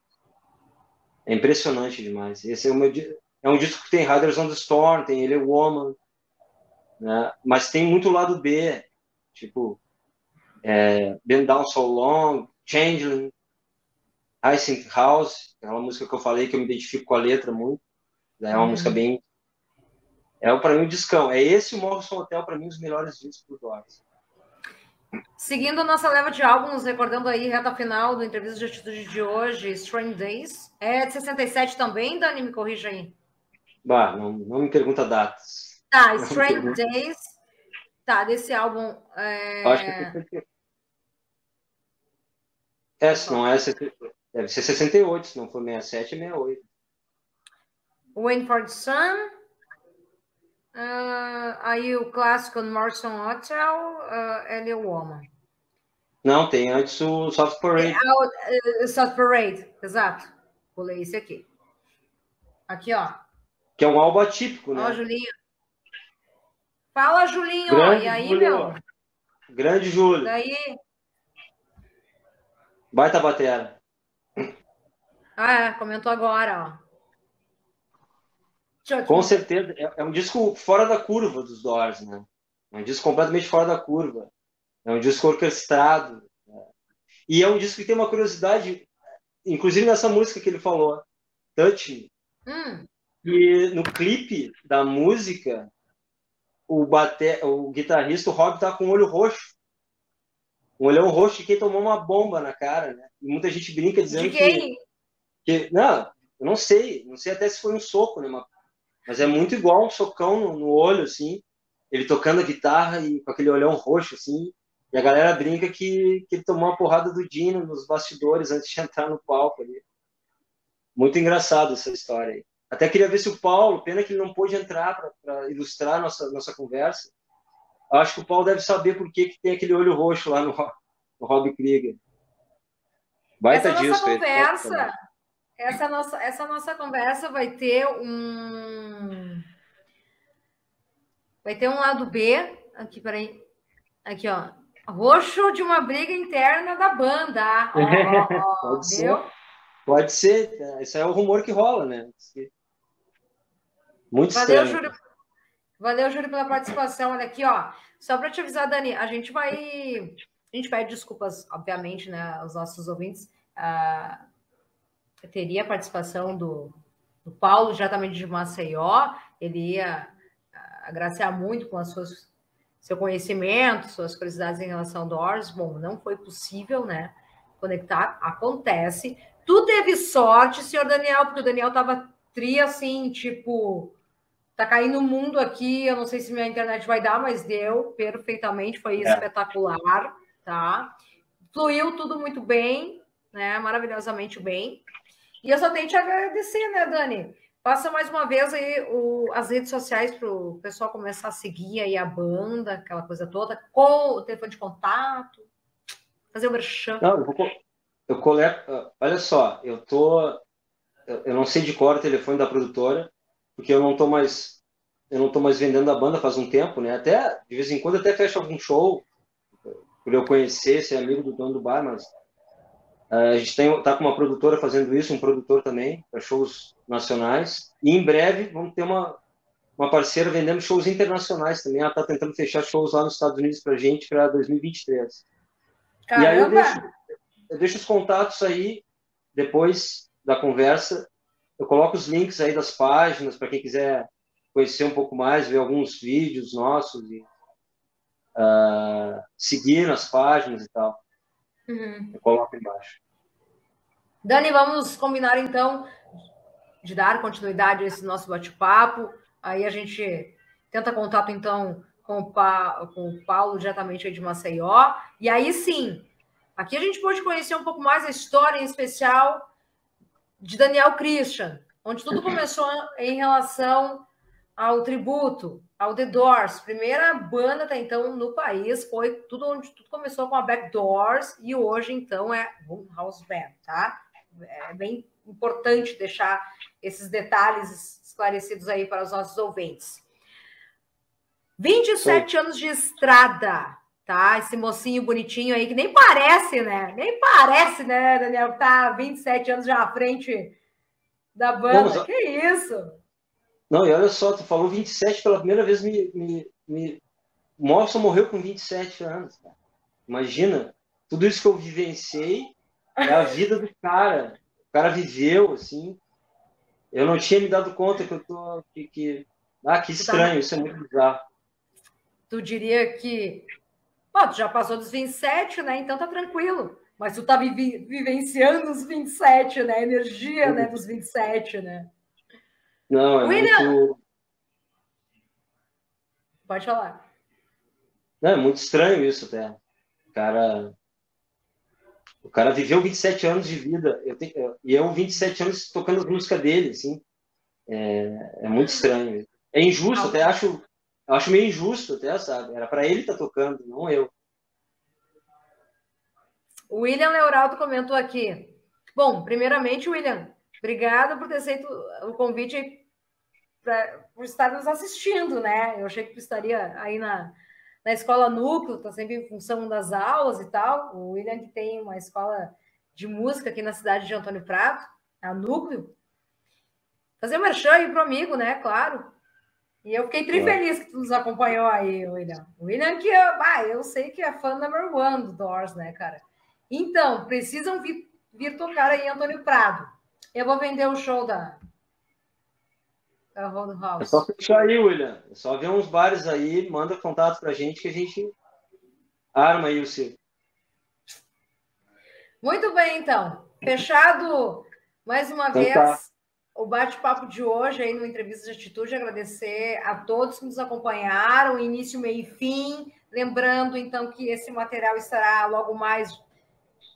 é impressionante demais. Esse é, o meu, é um disco que tem Riders on the Storm, tem Ele é Woman, né? Mas tem muito lado B, tipo é, Been Down So Long, Changeling, I Think House, é uma música que eu falei que eu me identifico com a letra muito, né? é uma uhum. música bem é para mim o discão. É esse o Morrison Hotel para mim os melhores discos do Doors. Seguindo a nossa leva de álbuns, recordando aí reta final do entrevista de atitude de hoje, Strange Days, é de 67 também, Dani, me corrija aí. Bah, não, não me pergunta datas. Tá, Strange Days, tá, desse álbum. É... Acho que é É, se não é, deve ser 68, se não for 67, é 68. Waiting for the Sun, Uh, aí o clássico Morrison Hotel, uh, ele é o Woman. Não, tem antes o Soft Parade. É, o Soft Parade, exato. Pulei esse aqui. Aqui, ó. Que é um álbum atípico, né? Ó, Julinho. Fala, Julinho. Grande e aí, Júlio. meu? Grande Júlio. Daí. Baita batera. Ah, é, comentou agora, ó. Com certeza, é, é, um disco fora da curva dos Doors, né? É um disco completamente fora da curva. É um disco orquestrado. Né? E é um disco que tem uma curiosidade, inclusive nessa música que ele falou, Touch Me. Hum. E no clipe da música, o, bate... o guitarrista, o Rob, tá com o olho roxo. Um olhão roxo de quem tomou uma bomba na cara, né? E muita gente brinca dizendo? Que, que. Não, eu não sei. Não sei até se foi um soco, né? Mas é muito igual um socão no, no, olho, assim, ele tocando a guitarra e com aquele olhão roxo, assim, e a galera brinca que, que ele tomou uma porrada do Dino nos bastidores antes de entrar no palco ali. Muito engraçado essa história aí. Até queria ver se o Paulo, pena que ele não pôde entrar para ilustrar nossa nossa conversa. Acho que o Paulo deve saber por que, que tem aquele olho roxo lá no, no Rob Krieger. Baita Essa nossa conversa, essa nossa, essa nossa conversa vai ter um. Vai ter um lado B. Aqui, peraí. Aqui, ó. Roxo de uma briga interna da banda. Ó, ó, Pode ser. Pode ser. Isso é o rumor que rola, né? Muito Valeu, estranho. Júlio. Valeu, Júlio, pela participação. Olha aqui, ó. Só para te avisar, Dani, a gente vai. A gente pede desculpas, obviamente, né, aos nossos ouvintes. Uh, teria a participação do, do Paulo, diretamente de Maceió, ele ia ah, agraciar muito com as suas seu conhecimento, suas curiosidades em relação ao Doors. Bom, não foi possível, né? conectar, acontece. Tu teve sorte, senhor Daniel, porque o Daniel estava tri assim, tipo, tá caindo o mundo aqui, eu não sei se minha internet vai dar, mas deu perfeitamente, foi é. espetacular, tá? Fluiu tudo muito bem, né? Maravilhosamente bem. E eu só tenho te agradecer, né, Dani? Passa mais uma vez aí o, as redes sociais para o pessoal começar a seguir aí a banda, aquela coisa toda, com o telefone de contato, fazer o merchan. Não, eu, vou, eu coleto. Olha só, eu tô. Eu não sei de cor o telefone da produtora, porque eu não tô mais. Eu não tô mais vendendo a banda faz um tempo, né? Até, de vez em quando, até fecho algum show, por eu conhecer, ser amigo do dono do bar, mas Uh, a gente está com uma produtora fazendo isso, um produtor também, para shows nacionais. E em breve vamos ter uma, uma parceira vendendo shows internacionais também. Ela está tentando fechar shows lá nos Estados Unidos para a gente para 2023. Caramba. E aí eu deixo, eu deixo os contatos aí, depois da conversa. Eu coloco os links aí das páginas para quem quiser conhecer um pouco mais, ver alguns vídeos nossos e uh, seguir nas páginas e tal. Uhum. Eu coloco embaixo. Dani, vamos combinar então de dar continuidade a esse nosso bate-papo. Aí a gente tenta contato então com o, pa... com o Paulo diretamente de Maceió. E aí sim, aqui a gente pode conhecer um pouco mais a história em especial de Daniel Christian, onde tudo começou em relação ao tributo, ao The Doors, primeira banda até então no país, foi tudo onde tudo começou com a Back Doors e hoje então é House Band, tá? É bem importante deixar esses detalhes esclarecidos aí para os nossos ouvintes. 27 Sim. anos de estrada, tá? Esse mocinho bonitinho aí que nem parece, né? Nem parece, né, Daniel? Tá 27 anos já à frente da banda. Vamos... Que isso? Não, e olha só, tu falou 27 pela primeira vez, me, me, me... o Morrison morreu com 27 anos. Cara. Imagina, tudo isso que eu vivenciei é a vida do cara. O cara viveu, assim. Eu não tinha me dado conta que eu tô. Que, que... Ah, que tá estranho, isso é muito bizarro. Tu diria que. Pô, tu já passou dos 27, né? Então tá tranquilo. Mas tu tá vivi... vivenciando os 27, né? A energia né, dos 27, né? Não, é William... muito. Pode falar. Não, é muito estranho isso até. O cara. O cara viveu 27 anos de vida. Eu tenho... E eu, 27 anos, tocando as músicas dele, assim. É, é muito estranho. É injusto, até acho. Acho meio injusto, até, sabe? Era para ele estar tá tocando, não eu. O William Leoraldo comentou aqui. Bom, primeiramente, William, Obrigada por ter aceito o convite pra, por estar nos assistindo, né? Eu achei que tu estaria aí na, na escola núcleo, tá sempre em função das aulas e tal. O William que tem uma escola de música aqui na cidade de Antônio Prato, a núcleo. Fazer merchan aí pro amigo, né? Claro. E eu fiquei tri feliz que tu nos acompanhou aí, William. William que eu, ah, eu sei que é fã number one do Doors, né, cara? Então, precisam vir, vir tocar aí Antônio Prado. Eu vou vender o show da, da Roadhouse. É só fechar aí, William. É só ver uns bares aí, manda contato pra gente que a gente arma aí o seu. Muito bem, então. Fechado mais uma então, vez tá. O bate-papo de hoje aí no Entrevista de Atitude. Agradecer a todos que nos acompanharam, início, meio e fim. Lembrando, então, que esse material estará logo mais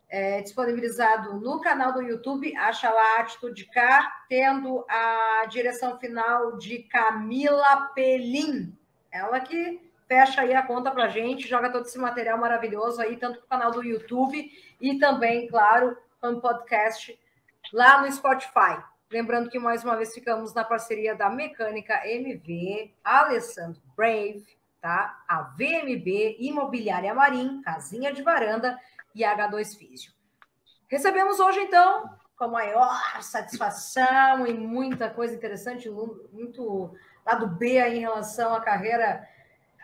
é, disponibilizado no canal do YouTube, acha lá Atitude K, tendo a direção final de Camila Pelim, ela que fecha aí a conta para gente, joga todo esse material maravilhoso aí, tanto para o canal do YouTube e também, claro, no podcast lá no Spotify. Lembrando que mais uma vez ficamos na parceria da Mecânica MV, Alessandro Brave, tá? A VMB Imobiliária Marim, Casinha de Varanda e H2 Físio. Recebemos hoje, então, com a maior satisfação e muita coisa interessante, muito lado B aí em relação à carreira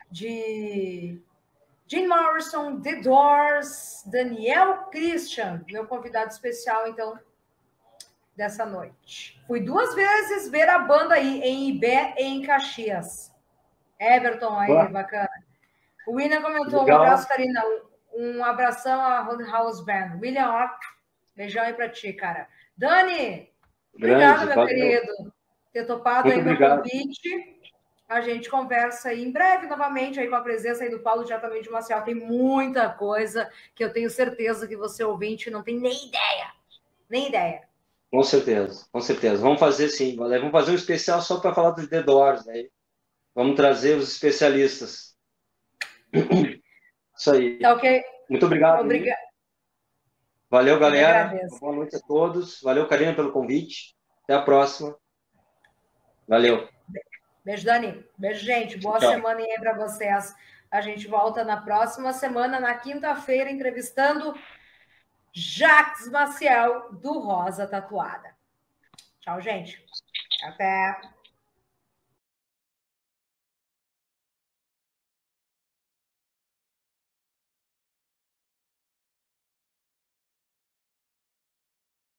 de Jim Morrison, The Doors, Daniel Christian, meu convidado especial, então, dessa noite. Fui duas vezes ver a banda aí, em Ibé e em Caxias. Everton aí, Boa. bacana. O William comentou, Legal. um abraço, Karina. Um abração à Roadhouse Band. William, ó, beijão aí para ti, cara. Dani, obrigado, meu querido, ter topado Muito aí obrigado. meu convite. A gente conversa aí em breve novamente aí com a presença aí do Paulo diretamente de Marcial. Tem muita coisa que eu tenho certeza que você ouvinte não tem nem ideia. Nem ideia. Com certeza, com certeza. Vamos fazer sim. Vamos fazer um especial só para falar dos The Doors, né? Vamos trazer os especialistas. Isso aí. Tá ok. Muito obrigado. Obrigado. Valeu, galera. Boa noite a todos. Valeu, Karina, pelo convite. Até a próxima. Valeu. Beijo, Dani. Beijo, gente. Boa Tchau. semana aí para vocês. A gente volta na próxima semana, na quinta-feira, entrevistando Jacques Maciel, do Rosa Tatuada. Tchau, gente. Até.